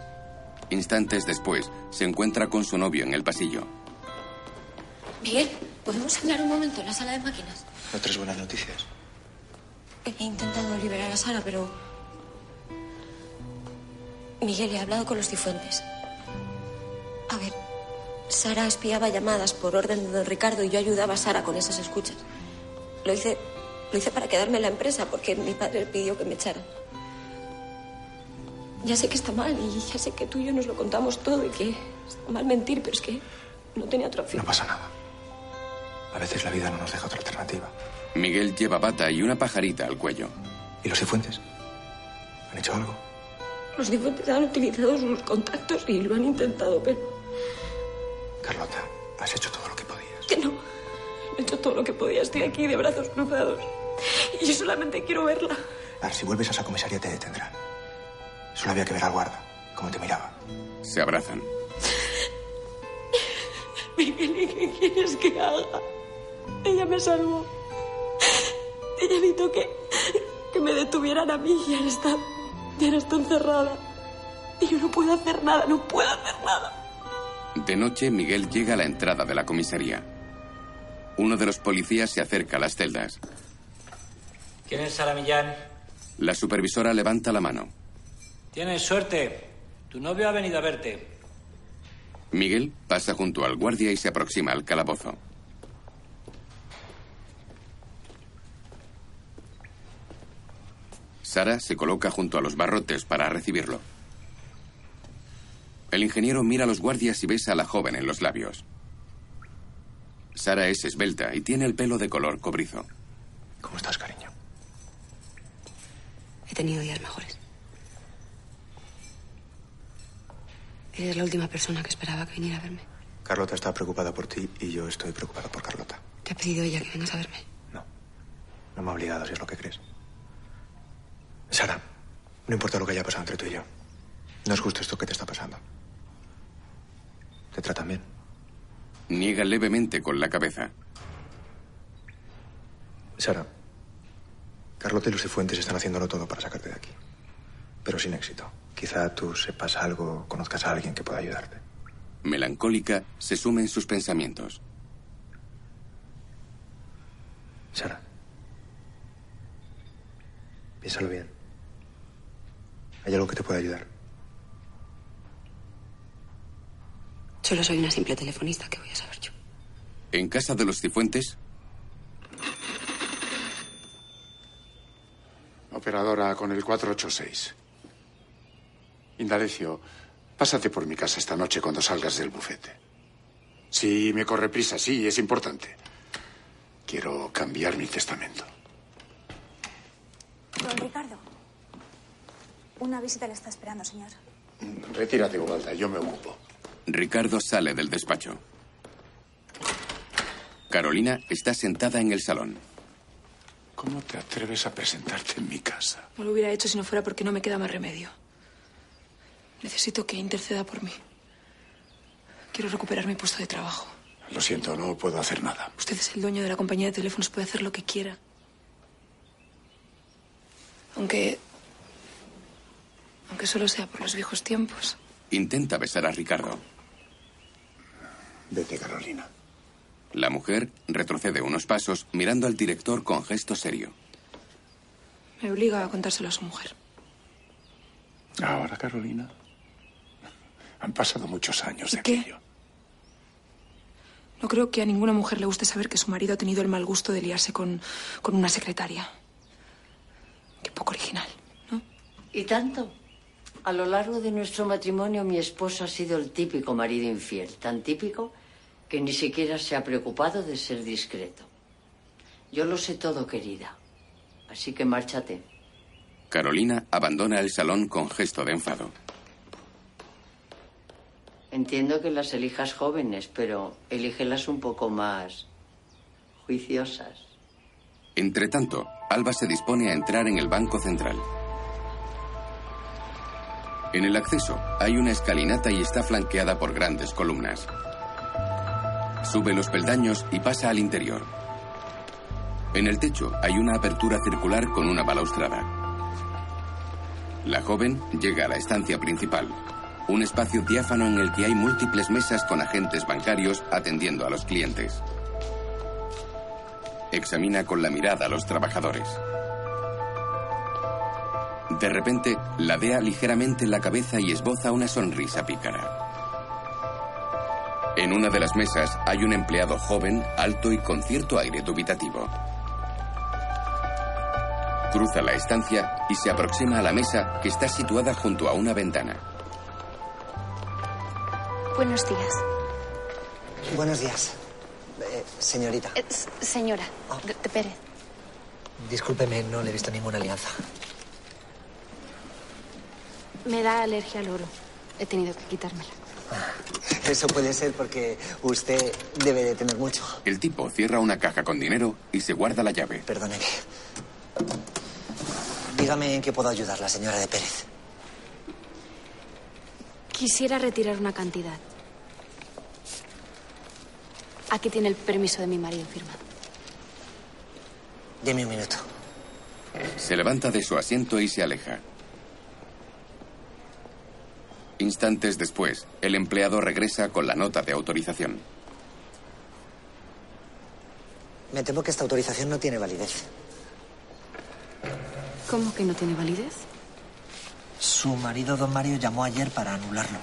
Instantes después, se encuentra con su novio en el pasillo. Miguel, ¿podemos hablar un momento en la sala de máquinas? ¿No tres buenas noticias? He intentado liberar a Sara, pero... Miguel, he hablado con los cifuentes. A ver, Sara espiaba llamadas por orden de don Ricardo y yo ayudaba a Sara con esas escuchas. Lo hice, lo hice para quedarme en la empresa porque mi padre pidió que me echaran. Ya sé que está mal y ya sé que tú y yo nos lo contamos todo y que está mal mentir, pero es que no tenía otra opción. No pasa nada. A veces la vida no nos deja otra alternativa. Miguel lleva bata y una pajarita al cuello. ¿Y los cifuentes? ¿Han hecho algo? Los cifuentes han utilizado sus contactos y lo han intentado, pero Carlota, has hecho todo lo que podías. que no. No he hecho todo lo que podía. Estoy aquí de brazos cruzados. Y yo solamente quiero verla. Ahora, si vuelves a esa comisaría te detendrán. Solo había que ver al guarda, cómo te miraba. Se abrazan. Miguel, ¿y qué quieres que haga? Ella me salvó. Ella evitó que, que me detuvieran a mí y ahora está, y ahora está encerrada. Y yo no puedo hacer nada, no puedo hacer nada. De noche, Miguel llega a la entrada de la comisaría. Uno de los policías se acerca a las celdas. ¿Quién es Sara Millán? La supervisora levanta la mano. Tienes suerte. Tu novio ha venido a verte. Miguel pasa junto al guardia y se aproxima al calabozo. Sara se coloca junto a los barrotes para recibirlo. El ingeniero mira a los guardias y besa a la joven en los labios. Sara es esbelta y tiene el pelo de color cobrizo. ¿Cómo estás, cariño? He tenido días mejores. Eres la última persona que esperaba que viniera a verme. Carlota está preocupada por ti y yo estoy preocupado por Carlota. Te ha pedido ella que vengas a verme. No me ha obligado, si es lo que crees. Sara, no importa lo que haya pasado entre tú y yo. No es justo esto que te está pasando. Te tratan bien. Niega levemente con la cabeza. Sara, Carlota y los Cifuentes están haciéndolo todo para sacarte de aquí. Pero sin éxito. Quizá tú sepas algo, conozcas a alguien que pueda ayudarte. Melancólica, se suma en sus pensamientos. Sara. Piénsalo bien. ¿Hay algo que te pueda ayudar? Solo soy una simple telefonista, ¿qué voy a saber yo? En casa de los Cifuentes, Operadora con el 486. Indalecio, pásate por mi casa esta noche cuando salgas del bufete. Sí, me corre prisa, sí, es importante. Quiero cambiar mi testamento. Don Ricardo. Una visita le está esperando, señor. Retírate, Ubalda, yo me ocupo. Ricardo sale del despacho. Carolina está sentada en el salón. ¿Cómo te atreves a presentarte en mi casa? No lo hubiera hecho si no fuera porque no me queda más remedio. Necesito que interceda por mí. Quiero recuperar mi puesto de trabajo. Lo siento, no puedo hacer nada. Usted es el dueño de la compañía de teléfonos, puede hacer lo que quiera. Aunque. Aunque solo sea por los viejos tiempos. Intenta besar a Ricardo. Vete, Carolina. La mujer retrocede unos pasos mirando al director con gesto serio. Me obliga a contárselo a su mujer. Ahora, Carolina. Han pasado muchos años de ¿Qué? aquello. No creo que a ninguna mujer le guste saber que su marido ha tenido el mal gusto de liarse con, con una secretaria. Qué poco original. ¿Y tanto? A lo largo de nuestro matrimonio mi esposo ha sido el típico marido infiel, tan típico que ni siquiera se ha preocupado de ser discreto. Yo lo sé todo, querida. Así que márchate. Carolina abandona el salón con gesto de enfado. Entiendo que las elijas jóvenes, pero elígelas un poco más juiciosas. Entretanto, Alba se dispone a entrar en el Banco Central. En el acceso hay una escalinata y está flanqueada por grandes columnas. Sube los peldaños y pasa al interior. En el techo hay una apertura circular con una balaustrada. La joven llega a la estancia principal, un espacio diáfano en el que hay múltiples mesas con agentes bancarios atendiendo a los clientes. Examina con la mirada a los trabajadores. De repente, ladea ligeramente la cabeza y esboza una sonrisa pícara. En una de las mesas hay un empleado joven, alto y con cierto aire dubitativo. Cruza la estancia y se aproxima a la mesa que está situada junto a una ventana. Buenos días. Buenos días. Eh, señorita, Eh, señora, de, de Pérez. discúlpeme, no le he visto ninguna alianza. Me da alergia al oro. He tenido que quitármela. Eso puede ser porque usted debe de tener mucho. El tipo cierra una caja con dinero y se guarda la llave. Perdóneme. Dígame en qué puedo ayudar, la señora de Pérez. Quisiera retirar una cantidad. Aquí tiene el permiso de mi marido firmado. Deme un minuto. Se levanta de su asiento y se aleja. Instantes después, el empleado regresa con la nota de autorización. Me temo que esta autorización no tiene validez. ¿Cómo que no tiene validez? Su marido, don Mario, llamó ayer para anularlo.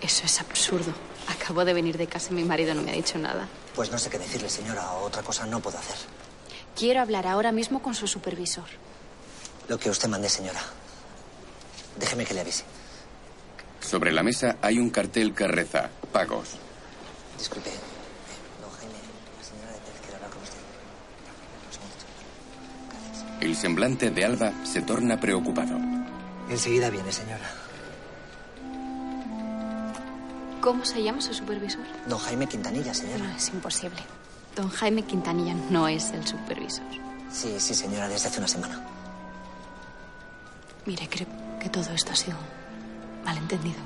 Eso es absurdo. Acabo de venir de casa y mi marido no me ha dicho nada. Pues no sé qué decirle, señora. Otra cosa no puedo hacer. Quiero hablar ahora mismo con su supervisor. Lo que usted mande, señora. Déjeme que le avise. Sobre la mesa hay un cartel que reza, pagos. Disculpe. Eh, Don Jaime, la señora de Pérez quiere hablar con usted. El semblante de Alba se torna preocupado. Enseguida viene, señora. ¿Cómo se llama su supervisor? Don Jaime Quintanilla, señora. No, es imposible. Don Jaime Quintanilla no es el supervisor. Sí, sí, señora, desde hace una semana. Mire, creo que todo esto ha sido un malentendido.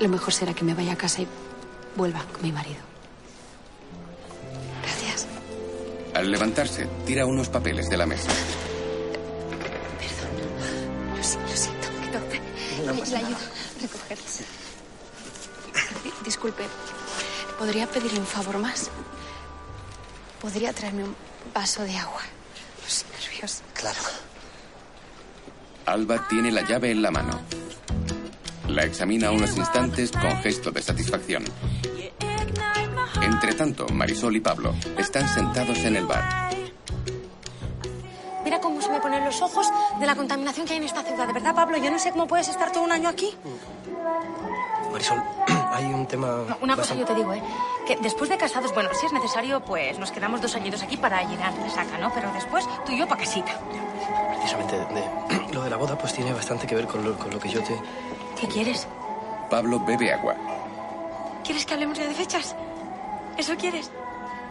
Lo mejor será que me vaya a casa y vuelva con mi marido. Gracias. Al levantarse, tira unos papeles de la mesa. Lo, si- lo siento. que No le- nada. ayudo a recogerlos. Di- Disculpe, ¿podría pedirle un favor más? ¿Podría traerme un vaso de agua? Los nervios. Claro. Alba tiene la llave en la mano. La examina unos instantes con gesto de satisfacción. Entre tanto, Marisol y Pablo están sentados en el bar. Mira cómo se me ponen los ojos de la contaminación que hay en esta ciudad. De verdad, Pablo, yo no sé cómo puedes estar todo un año aquí. Marisol, hay un tema... No, una cosa bastante- yo te digo, ¿eh? Que después de casados, bueno, si es necesario, pues nos quedamos dos añitos aquí para llenar la saca, ¿no? Pero después tú y yo pa' casita. Precisamente de- lo de la boda pues tiene bastante que ver con lo, con lo que yo te... ¿Qué quieres? Pablo bebe agua. ¿Quieres que hablemos ya de fechas? ¿Eso quieres?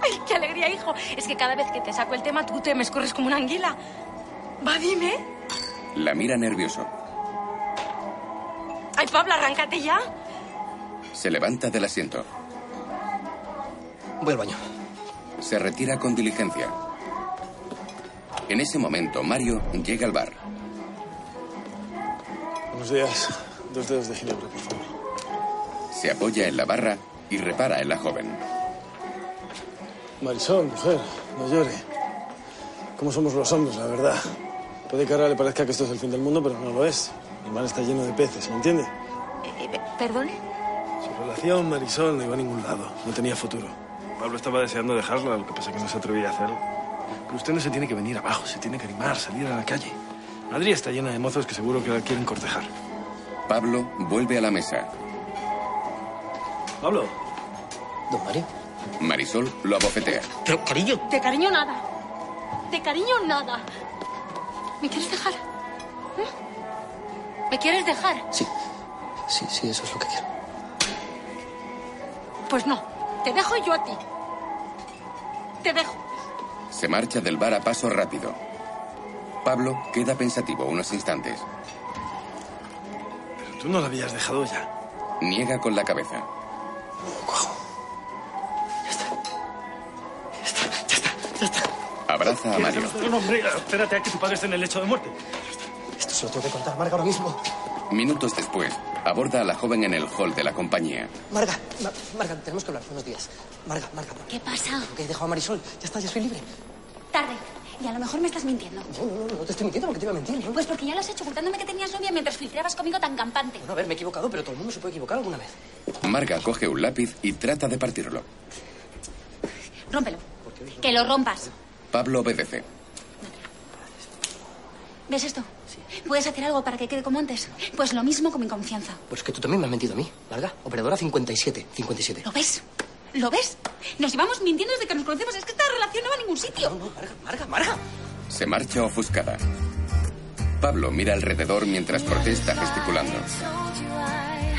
¡Ay, qué alegría, hijo! Es que cada vez que te saco el tema, tú te me escurres como una anguila. Va, dime. La mira nervioso. Ay, Pablo, arráncate ya. Se levanta del asiento. Voy al baño. Se retira con diligencia. En ese momento, Mario llega al bar. Buenos días. Dos dedos de ginebra, por favor. Se apoya en la barra y repara en la joven. Marisol, mujer, no llore. ¿Cómo somos los hombres, la verdad? Puede que ahora le parezca que esto es el fin del mundo, pero no lo es. El mar está lleno de peces, ¿me entiende? Eh, ¿Perdone? Relación, Marisol, no iba a ningún lado. No tenía futuro. Pablo estaba deseando dejarla, lo que pasa es que no se atrevía a hacerlo. Pero usted no se tiene que venir abajo, se tiene que animar, salir a la calle. Madrid está llena de mozos que seguro que la quieren cortejar. Pablo vuelve a la mesa. Pablo. Don Mario. Marisol lo abofetea. Pero, cariño. De cariño nada. De cariño nada. ¿Me quieres dejar? ¿Eh? ¿Me quieres dejar? Sí. Sí, sí, eso es lo que quiero. Pues no. Te dejo yo a ti. Te dejo. Se marcha del bar a paso rápido. Pablo queda pensativo unos instantes. Pero tú no la habías dejado ya. Niega con la cabeza. Abraza a Mario. No, hombre, espérate a que tu padre esté en el lecho de muerte. Esto se lo tengo que contar a Marga ahora mismo. Minutos después, aborda a la joven en el hall de la compañía. Marga, Ma- Marga, tenemos que hablar unos días. Marga, Marga. ¿Qué pasa? Que he dejado a Marisol. Ya está, ya soy libre. Tarde. Y a lo mejor me estás mintiendo. No, no, no, no te estoy mintiendo porque te iba a mentir. ¿no? Pues porque ya lo has hecho ocultándome que tenías novia mientras filtrabas conmigo tan campante. Bueno, a ver, me he equivocado, pero todo el mundo se puede equivocar alguna vez. Marga coge un lápiz y trata de partirlo. Rómpelo. Que lo rompas. Pablo obedece. ¿Ves esto? ¿Puedes hacer algo para que quede como antes? Pues lo mismo con mi confianza. Pues que tú también me has mentido a mí, Marga. Operadora 57, 57. ¿Lo ves? ¿Lo ves? Nos llevamos mintiendo desde que nos conocemos. Es que esta relación no va a ningún sitio. Marga, Marga. Se marcha ofuscada. Pablo mira alrededor mientras protesta gesticulando.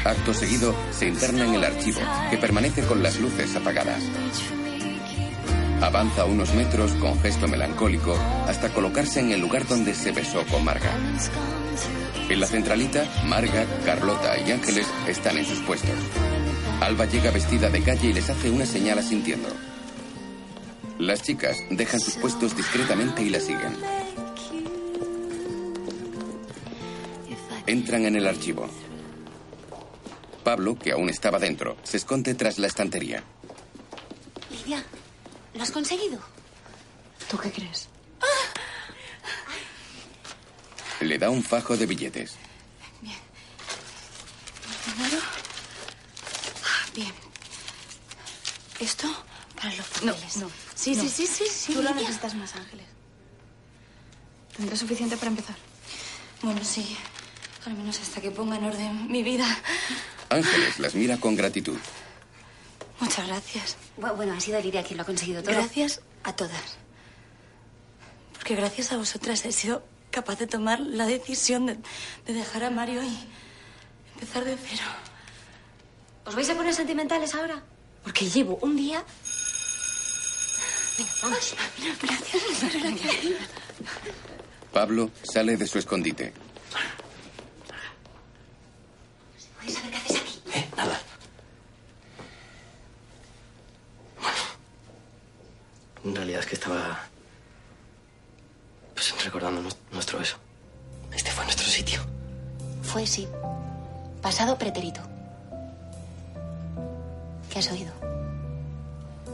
Acto seguido, se interna en el archivo, que permanece con las luces apagadas. Avanza unos metros con gesto melancólico hasta colocarse en el lugar donde se besó con Marga. En la centralita, Marga, Carlota y Ángeles están en sus puestos. Alba llega vestida de calle y les hace una señal asintiendo. Las chicas dejan sus puestos discretamente y la siguen. Entran en el archivo. Pablo, que aún estaba dentro, se esconde tras la estantería. ¿Lo has conseguido? ¿Tú qué crees? Le da un fajo de billetes. Primero. Ah, Bien. ¿Esto? Para los papeles. No, Sí, No. sí, sí, sí, sí. Tú lo necesitas más, Ángeles. Tendré suficiente para empezar. Bueno, sí. Al menos hasta que ponga en orden mi vida. Ángeles las mira con gratitud. Muchas gracias. Bu- Bueno, ha sido Lidia quien lo ha conseguido todo. Gracias a todas. Porque gracias a vosotras he sido capaz de tomar la decisión de, de dejar a Mario y empezar de cero. ¿Os vais a poner sentimentales ahora? Porque llevo un día... Venga, vamos. Gracias. Gracias. Pablo sale de su escondite. ¿Puedes saber qué haces aquí? Eh, nada. Bueno. En realidad es que estaba. Pues recordando nues- nuestro beso. Este fue nuestro sitio. Fue sí. Pasado pretérito. ¿Qué has oído?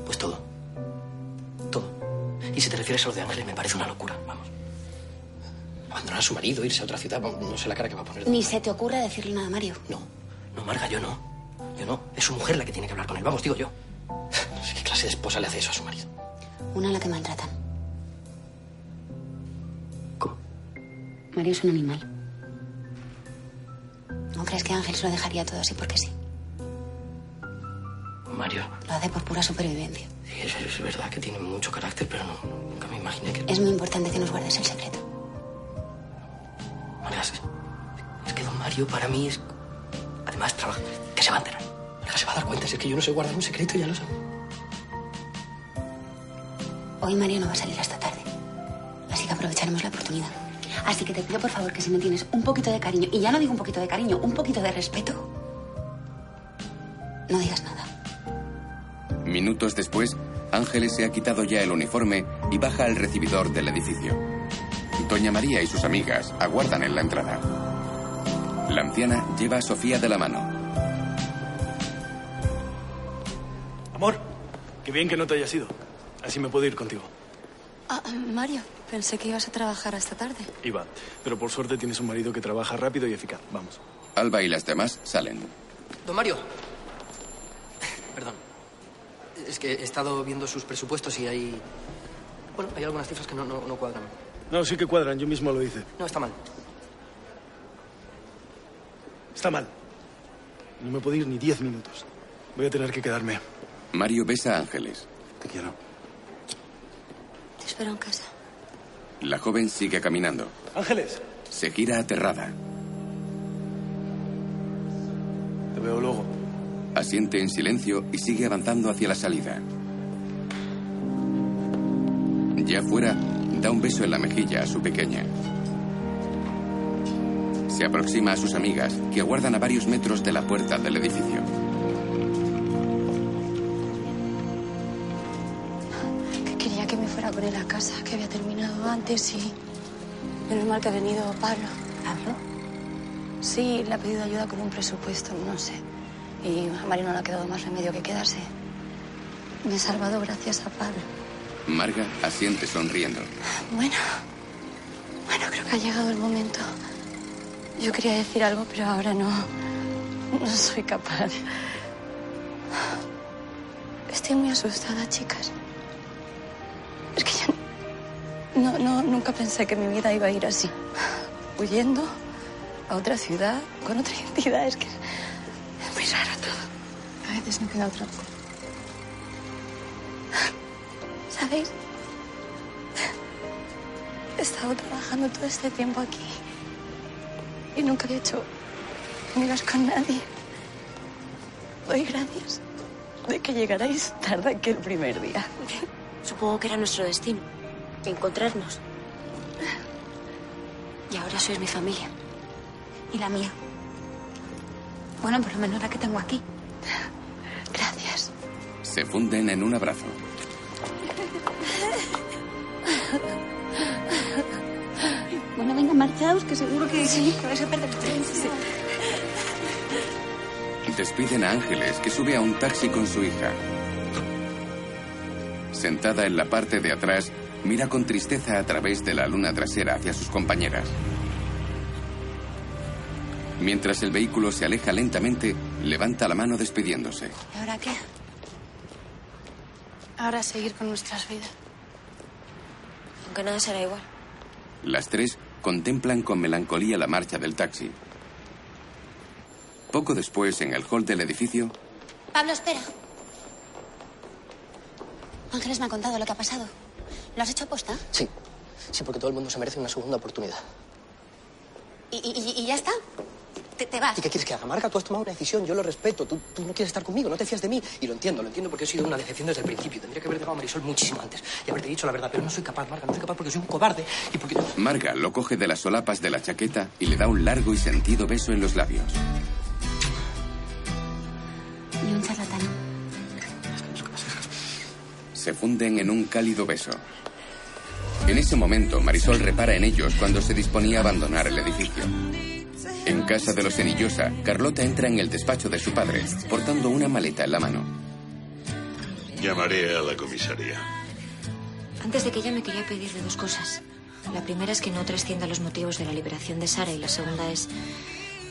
Pues todo. Todo. Y si te refieres a lo de Ángeles, me parece una locura, vamos. Abandonar a su marido, irse a otra ciudad, no sé la cara que va a poner. Ni se te ocurra decirle nada a Mario. No, Marga, yo no. Yo no. Es su mujer la que tiene que hablar con él. Vamos, digo yo. No sé qué clase de esposa le hace eso a su marido. Una a la que maltratan. ¿Cómo? Mario es un animal. ¿No crees que Ángel se lo dejaría todo así porque sí? Mario. Lo hace por pura supervivencia. Sí, es, es verdad que tiene mucho carácter, pero no, nunca me imaginé que... Es muy importante que nos guardes el secreto. María, es, es que don Mario para mí es... Además, trabaja... Que se va a enterar. María, se va a dar cuenta. Si es que yo no sé guardar un secreto, ya lo sé. Hoy Mario no va a salir hasta tarde. Así que aprovecharemos la oportunidad. Así que te pido por favor que si me tienes un poquito de cariño, y ya no digo un poquito de cariño, un poquito de respeto, no digas nada. Minutos después, Ángeles se ha quitado ya el uniforme y baja al recibidor del edificio. Doña María y sus amigas aguardan en la entrada. La anciana lleva a Sofía de la mano. Amor, qué bien que no te hayas ido. Así me puedo ir contigo. Ah, Mario, pensé que ibas a trabajar hasta tarde. Iba, pero por suerte tienes un marido que trabaja rápido y eficaz. Vamos. Alba y las demás salen. Don Mario. Perdón. Es que he estado viendo sus presupuestos y hay... Bueno, hay algunas cifras que no, no, no cuadran. No, sí que cuadran, yo mismo lo hice. No, está mal. Está mal. No me puedo ir ni diez minutos. Voy a tener que quedarme. Mario besa a Ángeles. Te quiero. Espero en casa. La joven sigue caminando. Ángeles, Se gira aterrada. te veo luego. Asiente en silencio y sigue avanzando hacia la salida. Ya fuera, da un beso en la mejilla a su pequeña. Se aproxima a sus amigas, que aguardan a varios metros de la puerta del edificio. Antes y... Menos mal que ha venido Pablo. ¿Pablo? Sí, le ha pedido ayuda con un presupuesto, no sé. Y a Mario no le ha quedado más remedio que quedarse. Me he salvado gracias a Pablo. Marga asiente sonriendo. Bueno, bueno, creo que ha llegado el momento. Yo quería decir algo, pero ahora no, no soy capaz. Estoy muy asustada, chicas. No, no, nunca pensé que mi vida iba a ir así. Huyendo a otra ciudad, con otra identidad. Es que es muy raro todo. A veces no queda otra. ¿Sabéis? He estado trabajando todo este tiempo aquí y nunca había hecho amigas con nadie. Doy gracias de que llegarais tarde que el primer día. Supongo que era nuestro destino. Encontrarnos. Y ahora sois mi familia. Y la mía. Bueno, por lo menos la que tengo aquí. Gracias. Se funden en un abrazo. Bueno, venga, marchaos, que seguro que, que vais a perder el tren. Despiden a Ángeles, que sube a un taxi con su hija. Sentada en la parte de atrás, mira con tristeza a través de la luna trasera hacia sus compañeras. Mientras el vehículo se aleja lentamente, levanta la mano despidiéndose. ¿Y ahora qué? Ahora seguir con nuestras vidas. Aunque nada será igual. Las tres contemplan con melancolía la marcha del taxi. Poco después, en el hall del edificio, Pablo, espera. Ángeles me ha contado lo que ha pasado. ¿Lo has hecho aposta? Sí. Sí, porque todo el mundo se merece una segunda oportunidad. ¿Y, y- y ya está? ¿Te, te vas? ¿Y qué quieres que haga? Marga, tú has tomado una decisión, yo lo respeto. Tú, tú no quieres estar conmigo, no te fías de mí. Y lo entiendo, lo entiendo porque he sido una decepción desde el principio. Tendría que haber dejado a Marisol muchísimo antes y haberte dicho la verdad, pero no soy capaz, Marga, no soy capaz porque soy un cobarde y porque... Marga lo coge de las solapas de la chaqueta y le da un largo y sentido beso en los labios. Y un charlatán. Se funden en un cálido beso. En ese momento, Marisol repara en ellos cuando se disponía a abandonar el edificio. En casa de los Senillosa, Carlota entra en el despacho de su padre, portando una maleta en la mano. Llamaré a la comisaría. Antes de que ella me quería pedirle dos cosas. La primera es que no trascienda los motivos de la liberación de Sara y la segunda es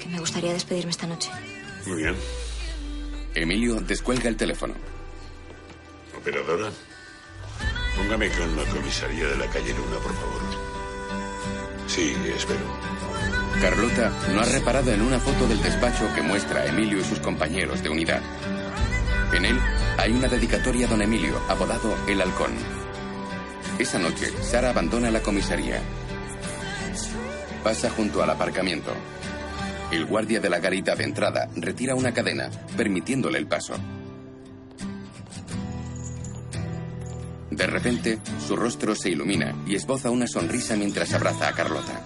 que me gustaría despedirme esta noche. Muy bien. Emilio descuelga el teléfono. Operadora, póngame con la comisaría de la calle Luna, por favor. Sí, espero. Carlota no ha reparado en una foto del despacho que muestra a Emilio y sus compañeros de unidad. En él hay una dedicatoria a don Emilio, apodado El Halcón. Esa noche, Sara abandona la comisaría. Pasa junto al aparcamiento. El guardia de la garita de entrada retira una cadena, permitiéndole el paso. De repente, su rostro se ilumina y esboza una sonrisa mientras abraza a Carlota.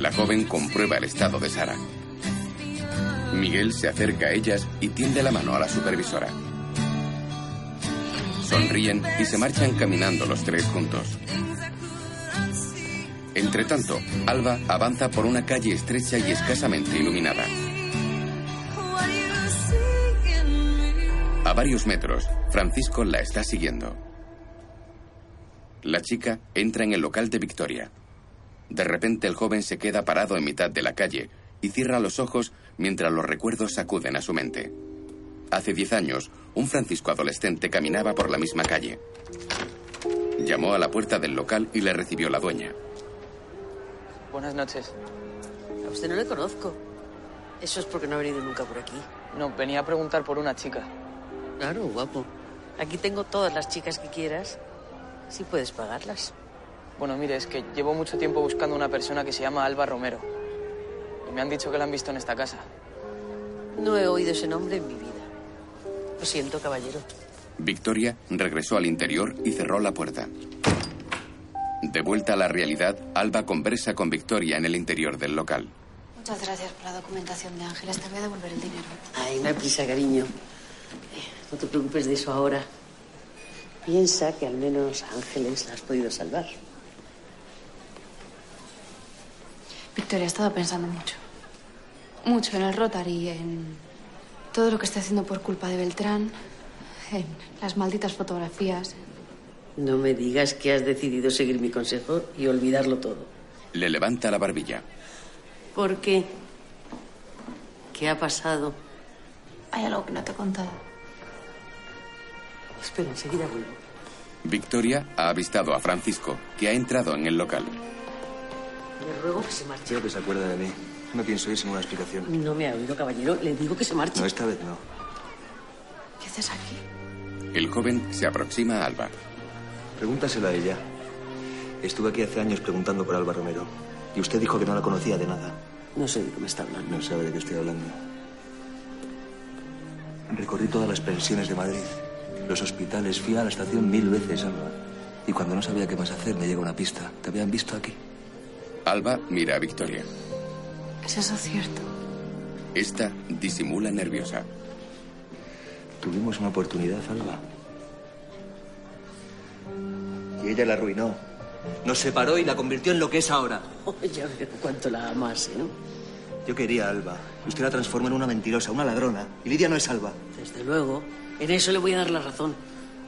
La joven comprueba el estado de Sara. Miguel se acerca a ellas y tiende la mano a la supervisora. Sonríen y se marchan caminando los tres juntos. Entre tanto, Alba avanza por una calle estrecha y escasamente iluminada. A varios metros, Francisco la está siguiendo. La chica entra en el local de Victoria. De repente el joven se queda parado en mitad de la calle y cierra los ojos mientras los recuerdos acuden a su mente. Hace diez años, un Francisco adolescente caminaba por la misma calle. Llamó a la puerta del local y le recibió la dueña. Buenas noches. A usted no le conozco. Eso es porque no ha venido nunca por aquí. No, venía a preguntar por una chica. Claro, guapo. Aquí tengo todas las chicas que quieras. Si puedes pagarlas. Bueno, mire, es que llevo mucho tiempo buscando una persona que se llama Alba Romero. Y me han dicho que la han visto en esta casa. No he oído ese nombre en mi vida. Lo siento, caballero. Victoria regresó al interior y cerró la puerta. De vuelta a la realidad, Alba conversa con Victoria en el interior del local. Muchas gracias por la documentación de Ángeles. Te voy a devolver el dinero. Ay, no hay prisa, cariño. No te preocupes de eso ahora. Piensa que al menos a Ángeles la has podido salvar. Victoria, he estado pensando mucho. Mucho en el Rotary, en todo lo que estoy haciendo por culpa de Beltrán, en las malditas fotografías. No me digas que has decidido seguir mi consejo y olvidarlo todo. Le levanta la barbilla. ¿Por qué? ¿Qué ha pasado? Hay algo que no te he contado. Espera, enseguida vuelvo. Victoria ha avistado a Francisco, que ha entrado en el local. Le ruego que se marche. Quiero que se acuerde de mí. No pienso ir sin una explicación. No me ha oído, caballero. Le digo que se marche. No, esta vez no. ¿Qué haces aquí? El joven se aproxima a Alba. Pregúntaselo a ella. Estuve aquí hace años preguntando por Alba Romero. Y usted dijo que no la conocía de nada. No sé de qué me está hablando. No sabe de qué estoy hablando. Recorrí todas las pensiones de Madrid, los hospitales, fui a la estación mil veces, Alba. Y cuando no sabía qué más hacer, me llegó una pista. ¿Te habían visto aquí? Alba mira a Victoria. ¿Es eso cierto? Esta disimula nerviosa. Tuvimos una oportunidad, Alba. Y ella la arruinó. Nos separó y la convirtió en lo que es ahora. Oh, ya veo cuánto la amas, ¿eh? Yo quería a Alba. Y usted la transformó en una mentirosa, una ladrona. Y Lidia no es Alba. Desde luego. En eso le voy a dar la razón.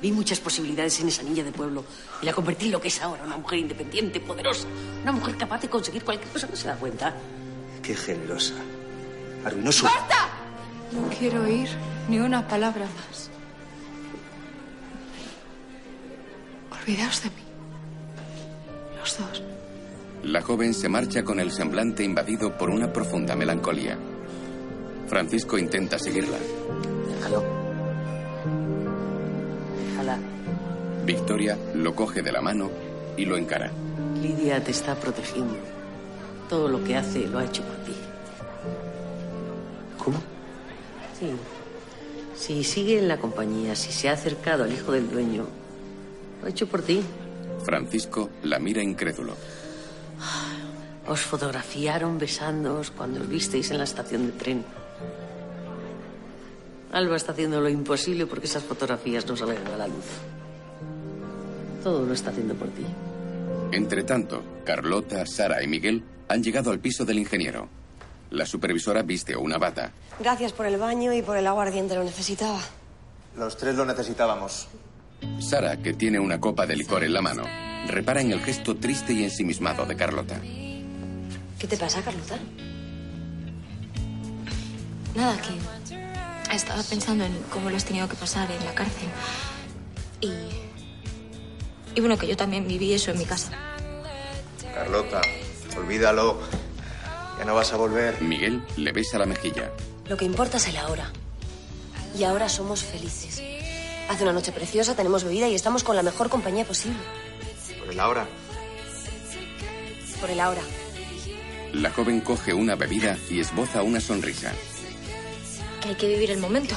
Vi muchas posibilidades en esa niña de pueblo y la convertí en lo que es ahora, una mujer independiente, poderosa, una mujer capaz de conseguir cualquier cosa. ¿No se da cuenta? Qué generosa. Arruinó su... ¡Basta! No quiero oír ni una palabra más. Olvidaos de mí. Los dos. La joven se marcha con el semblante invadido por una profunda melancolía. Francisco intenta seguirla. Déjalo. Victoria lo coge de la mano y lo encara. Lidia te está protegiendo. Todo lo que hace lo ha hecho por ti. ¿Cómo? Sí. Si sigue en la compañía, si se ha acercado al hijo del dueño, lo ha hecho por ti. Francisco la mira incrédulo. Os fotografiaron besándoos cuando os visteis en la estación de tren. Alba está haciendo lo imposible porque esas fotografías no salgan a la luz. Todo lo está haciendo por ti. Entre tanto, Carlota, Sara y Miguel han llegado al piso del ingeniero. La supervisora viste una bata. Gracias por el baño y por el agua ardiente, lo necesitaba. Los tres lo necesitábamos. Sara, que tiene una copa de licor en la mano, repara en el gesto triste y ensimismado de Carlota. ¿Qué te pasa, Carlota? Nada, que estaba pensando en cómo lo has tenido que pasar en la cárcel. Y. Y bueno, que yo también viví eso en mi casa. Carlota, olvídalo. Ya no vas a volver. Miguel le besa la mejilla. Lo que importa es el ahora. Y ahora somos felices. Hace una noche preciosa, tenemos bebida y estamos con la mejor compañía posible. Por el ahora. Por el ahora. La joven coge una bebida y esboza una sonrisa. Hay que vivir el momento.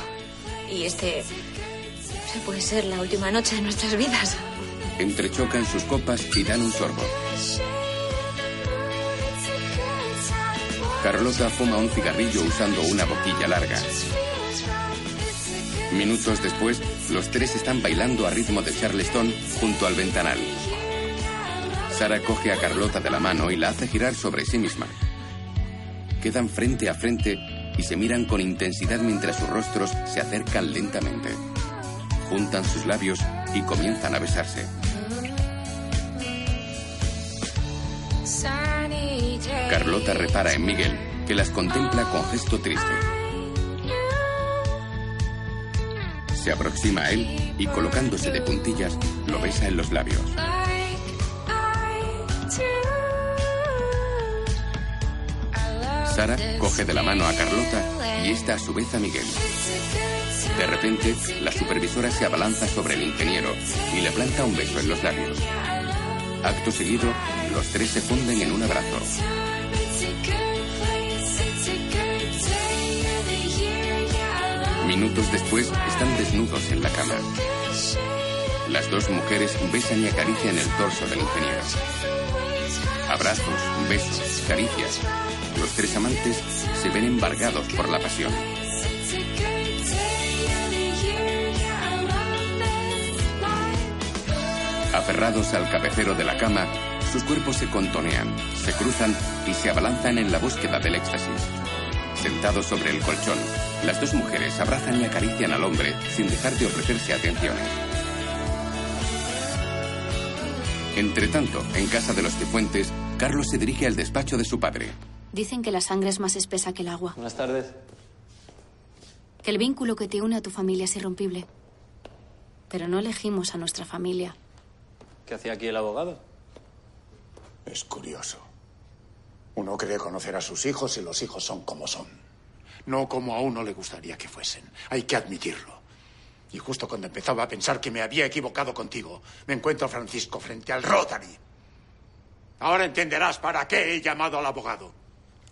Y este se puede ser la última noche de nuestras vidas. Entrechocan sus copas y dan un sorbo. Carlota fuma un cigarrillo usando una boquilla larga. Minutos después, los tres están bailando a ritmo de Charleston junto al ventanal. Sara coge a Carlota de la mano y la hace girar sobre sí misma. Quedan frente a frente y se miran con intensidad mientras sus rostros se acercan lentamente. Juntan sus labios y comienzan a besarse. Carlota repara en Miguel, que las contempla con gesto triste. Se aproxima a él y colocándose de puntillas, lo besa en los labios. Sara coge de la mano a Carlota y esta a su vez a Miguel. De repente, la supervisora se abalanza sobre el ingeniero y le planta un beso en los labios. Acto seguido, los tres se funden en un abrazo. Minutos después, están desnudos en la cama. Las dos mujeres besan y acarician el torso del ingeniero. Abrazos, besos, caricias. Los tres amantes se ven embargados por la pasión. Aferrados al cabecero de la cama, sus cuerpos se contonean, se cruzan y se abalanzan en la búsqueda del éxtasis. Sentados sobre el colchón, las dos mujeres abrazan y acarician al hombre sin dejar de ofrecerse atenciones. Entretanto, en casa de los Cifuentes, Carlos se dirige al despacho de su padre. Dicen que la sangre es más espesa que el agua. Buenas tardes. Que el vínculo que te une a tu familia es irrompible. Pero no elegimos a nuestra familia. ¿Qué hacía aquí el abogado? Es curioso. Uno cree conocer a sus hijos y los hijos son como son. No como a uno le gustaría que fuesen. Hay que admitirlo. Y justo cuando empezaba a pensar que me había equivocado contigo, me encuentro a Francisco frente al Rotary. Ahora entenderás para qué he llamado al abogado.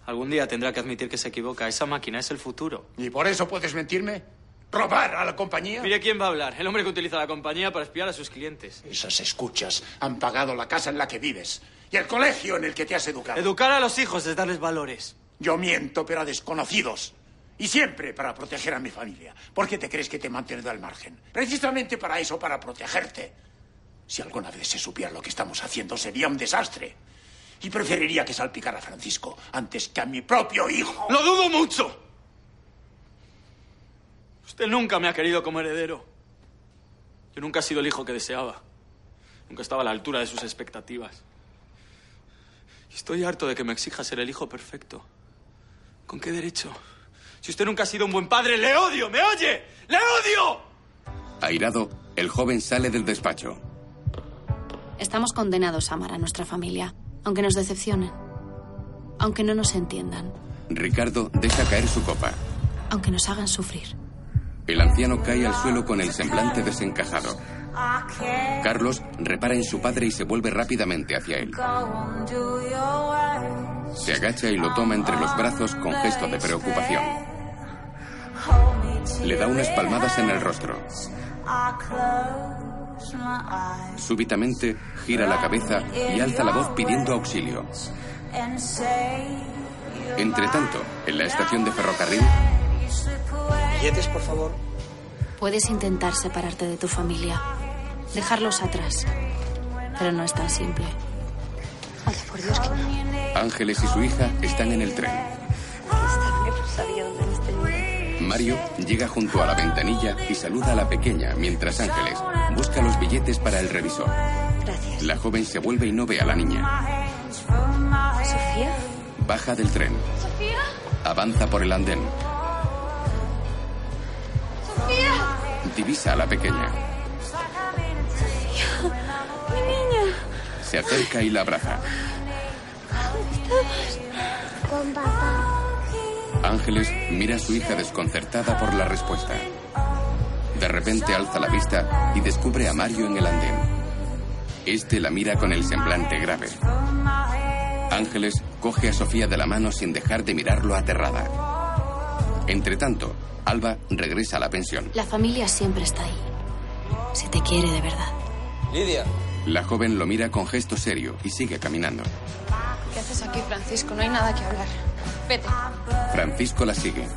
Algún día tendrá que admitir que se equivoca. Esa máquina es el futuro. ¿Y por eso puedes mentirme? ¿Robar a la compañía? Mire quién va a hablar. El hombre que utiliza la compañía para espiar a sus clientes. Esas escuchas han pagado la casa en la que vives y el colegio en el que te has educado. Educar a los hijos es darles valores. Yo miento, pero a desconocidos. Y siempre para proteger a mi familia. ¿Por qué te crees que te he mantenido al margen? Precisamente para eso, para protegerte. Si alguna vez se supiera lo que estamos haciendo, sería un desastre. Y preferiría que salpicara a Francisco antes que a mi propio hijo. ¡Lo dudo mucho! Usted nunca me ha querido como heredero. Yo nunca he sido el hijo que deseaba. Nunca estaba a la altura de sus expectativas. Y estoy harto de que me exija ser el hijo perfecto. ¿Con qué derecho? Si usted nunca ha sido un buen padre, le odio, ¿me oye? ¡Le odio! Airado, el joven sale del despacho. Estamos condenados a amar a nuestra familia, aunque nos decepcionen, aunque no nos entiendan, Ricardo deja caer su copa. aunque nos hagan sufrir. El anciano cae al suelo con el semblante desencajado. Carlos repara en su padre y se vuelve rápidamente hacia él. Se agacha y lo toma entre los brazos con gesto de preocupación. Le da unas palmadas en el rostro. Súbitamente gira la cabeza y alza la voz pidiendo auxilio. Entre tanto, en la estación de ferrocarril, Billetes, por favor. Puedes intentar separarte de tu familia, dejarlos atrás, pero no es tan simple. Oye, por Dios, que no. Ángeles y su hija están en el tren. no sabía dónde. Mario llega junto a la ventanilla y saluda a la pequeña mientras Ángeles busca los billetes para el revisor. Gracias. La joven se vuelve y no ve a la niña. ¿Sofía? Baja del tren. ¿Sofía? Avanza por el andén. ¡Sofía! Divisa a la pequeña. ¡Mi niña! Se acerca y la abraza. ¿Dónde estabas? Con papá. Ángeles mira a su hija desconcertada por la respuesta. De repente alza la vista y descubre a Mario en el andén. Este la mira con el semblante grave. Ángeles coge a Sofía de la mano sin dejar de mirarlo aterrada. Entre tanto, Alba regresa a la pensión. La familia siempre está ahí. Si te quiere de verdad. Lidia. La joven lo mira con gesto serio y sigue caminando. ¿Qué haces aquí, Francisco? No hay nada que hablar. Vete. Francisco la sigue.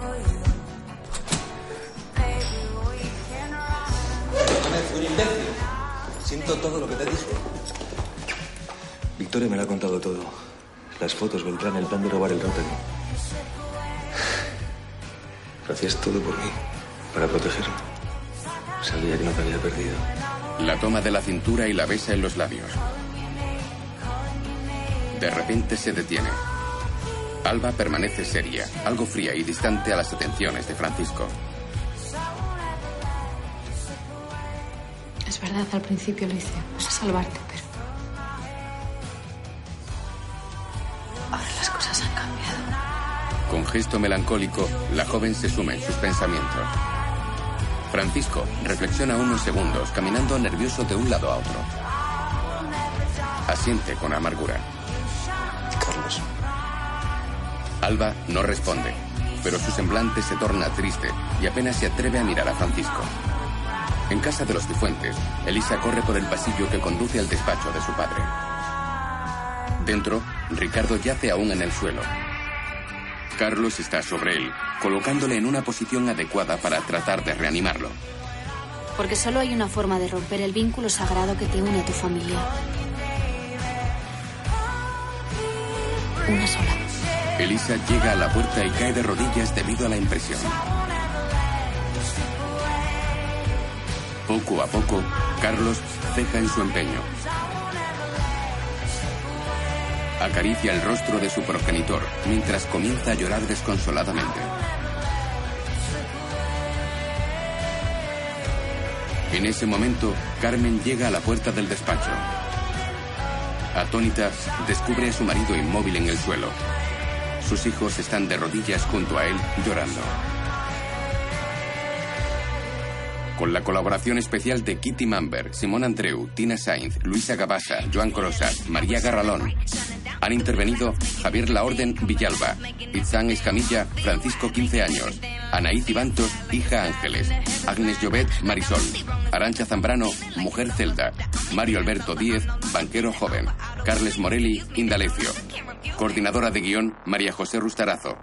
un imbécil. Siento todo lo que te dije. Victoria me lo ha contado todo. Las fotos, Beltrán, el plan de robar el. Lo hacías todo por mí, para protegerme. Sabía que no te había perdido. La toma de la cintura y la besa en los labios. De repente se detiene. Alba permanece seria, algo fría y distante a las atenciones de Francisco. Es verdad, al principio lo hice. No sé salvarte, pero. Ahora las cosas han cambiado. Con gesto melancólico, la joven se suma en sus pensamientos. Francisco reflexiona unos segundos, caminando nervioso de un lado a otro. Asiente con amargura. Alba no responde, pero su semblante se torna triste y apenas se atreve a mirar a Francisco. En casa de los Cifuentes, Elisa corre por el pasillo que conduce al despacho de su padre. Dentro, Ricardo yace aún en el suelo. Carlos está sobre él, colocándole en una posición adecuada para tratar de reanimarlo. Porque solo hay una forma de romper el vínculo sagrado que te une a tu familia. Una sola. Elisa llega a la puerta y cae de rodillas debido a la impresión. Poco a poco, Carlos ceja en su empeño. Acaricia el rostro de su progenitor mientras comienza a llorar desconsoladamente. En ese momento, Carmen llega a la puerta del despacho. Atónita, descubre a su marido inmóvil en el suelo. Sus hijos están de rodillas junto a él, llorando. Con la colaboración especial de Kitty Mamber, Simón Andreu, Tina Sainz, Luisa Gabasa, Joan Corosas, María Garralón. Han intervenido Javier Laorden Villalba, Itzán Escamilla, Francisco 15 años, Anaí Cibantos, hija Ángeles, Agnes Llobet, Marisol, Arancha Zambrano, mujer Celda, Mario Alberto Díez, banquero joven, Carles Morelli, Indalecio. Coordinadora de guion, María José Rustarazo.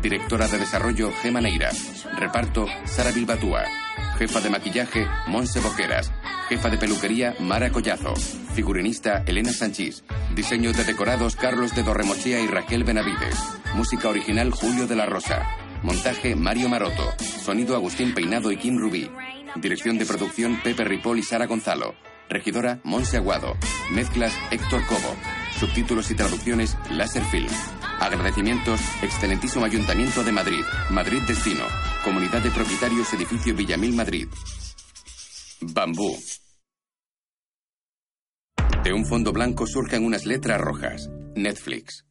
Directora de desarrollo, Gema Neira. Reparto, Sara Bilbatúa. Jefa de maquillaje, Monse Boqueras. Jefa de peluquería, Mara Collazo. Figurinista, Elena Sanchís. Diseño de decorados, Carlos de Dorremochea y Raquel Benavides. Música original, Julio de la Rosa. Montaje, Mario Maroto. Sonido, Agustín Peinado y Kim Rubí. Dirección de producción, Pepe Ripoll y Sara Gonzalo. Regidora, Monse Aguado. Mezclas, Héctor Cobo. Subtítulos y traducciones, Láser Film. Agradecimientos, Excelentísimo Ayuntamiento de Madrid, Madrid Destino, Comunidad de Propietarios Edificio Villamil Madrid. Bambú. De un fondo blanco surgen unas letras rojas. Netflix.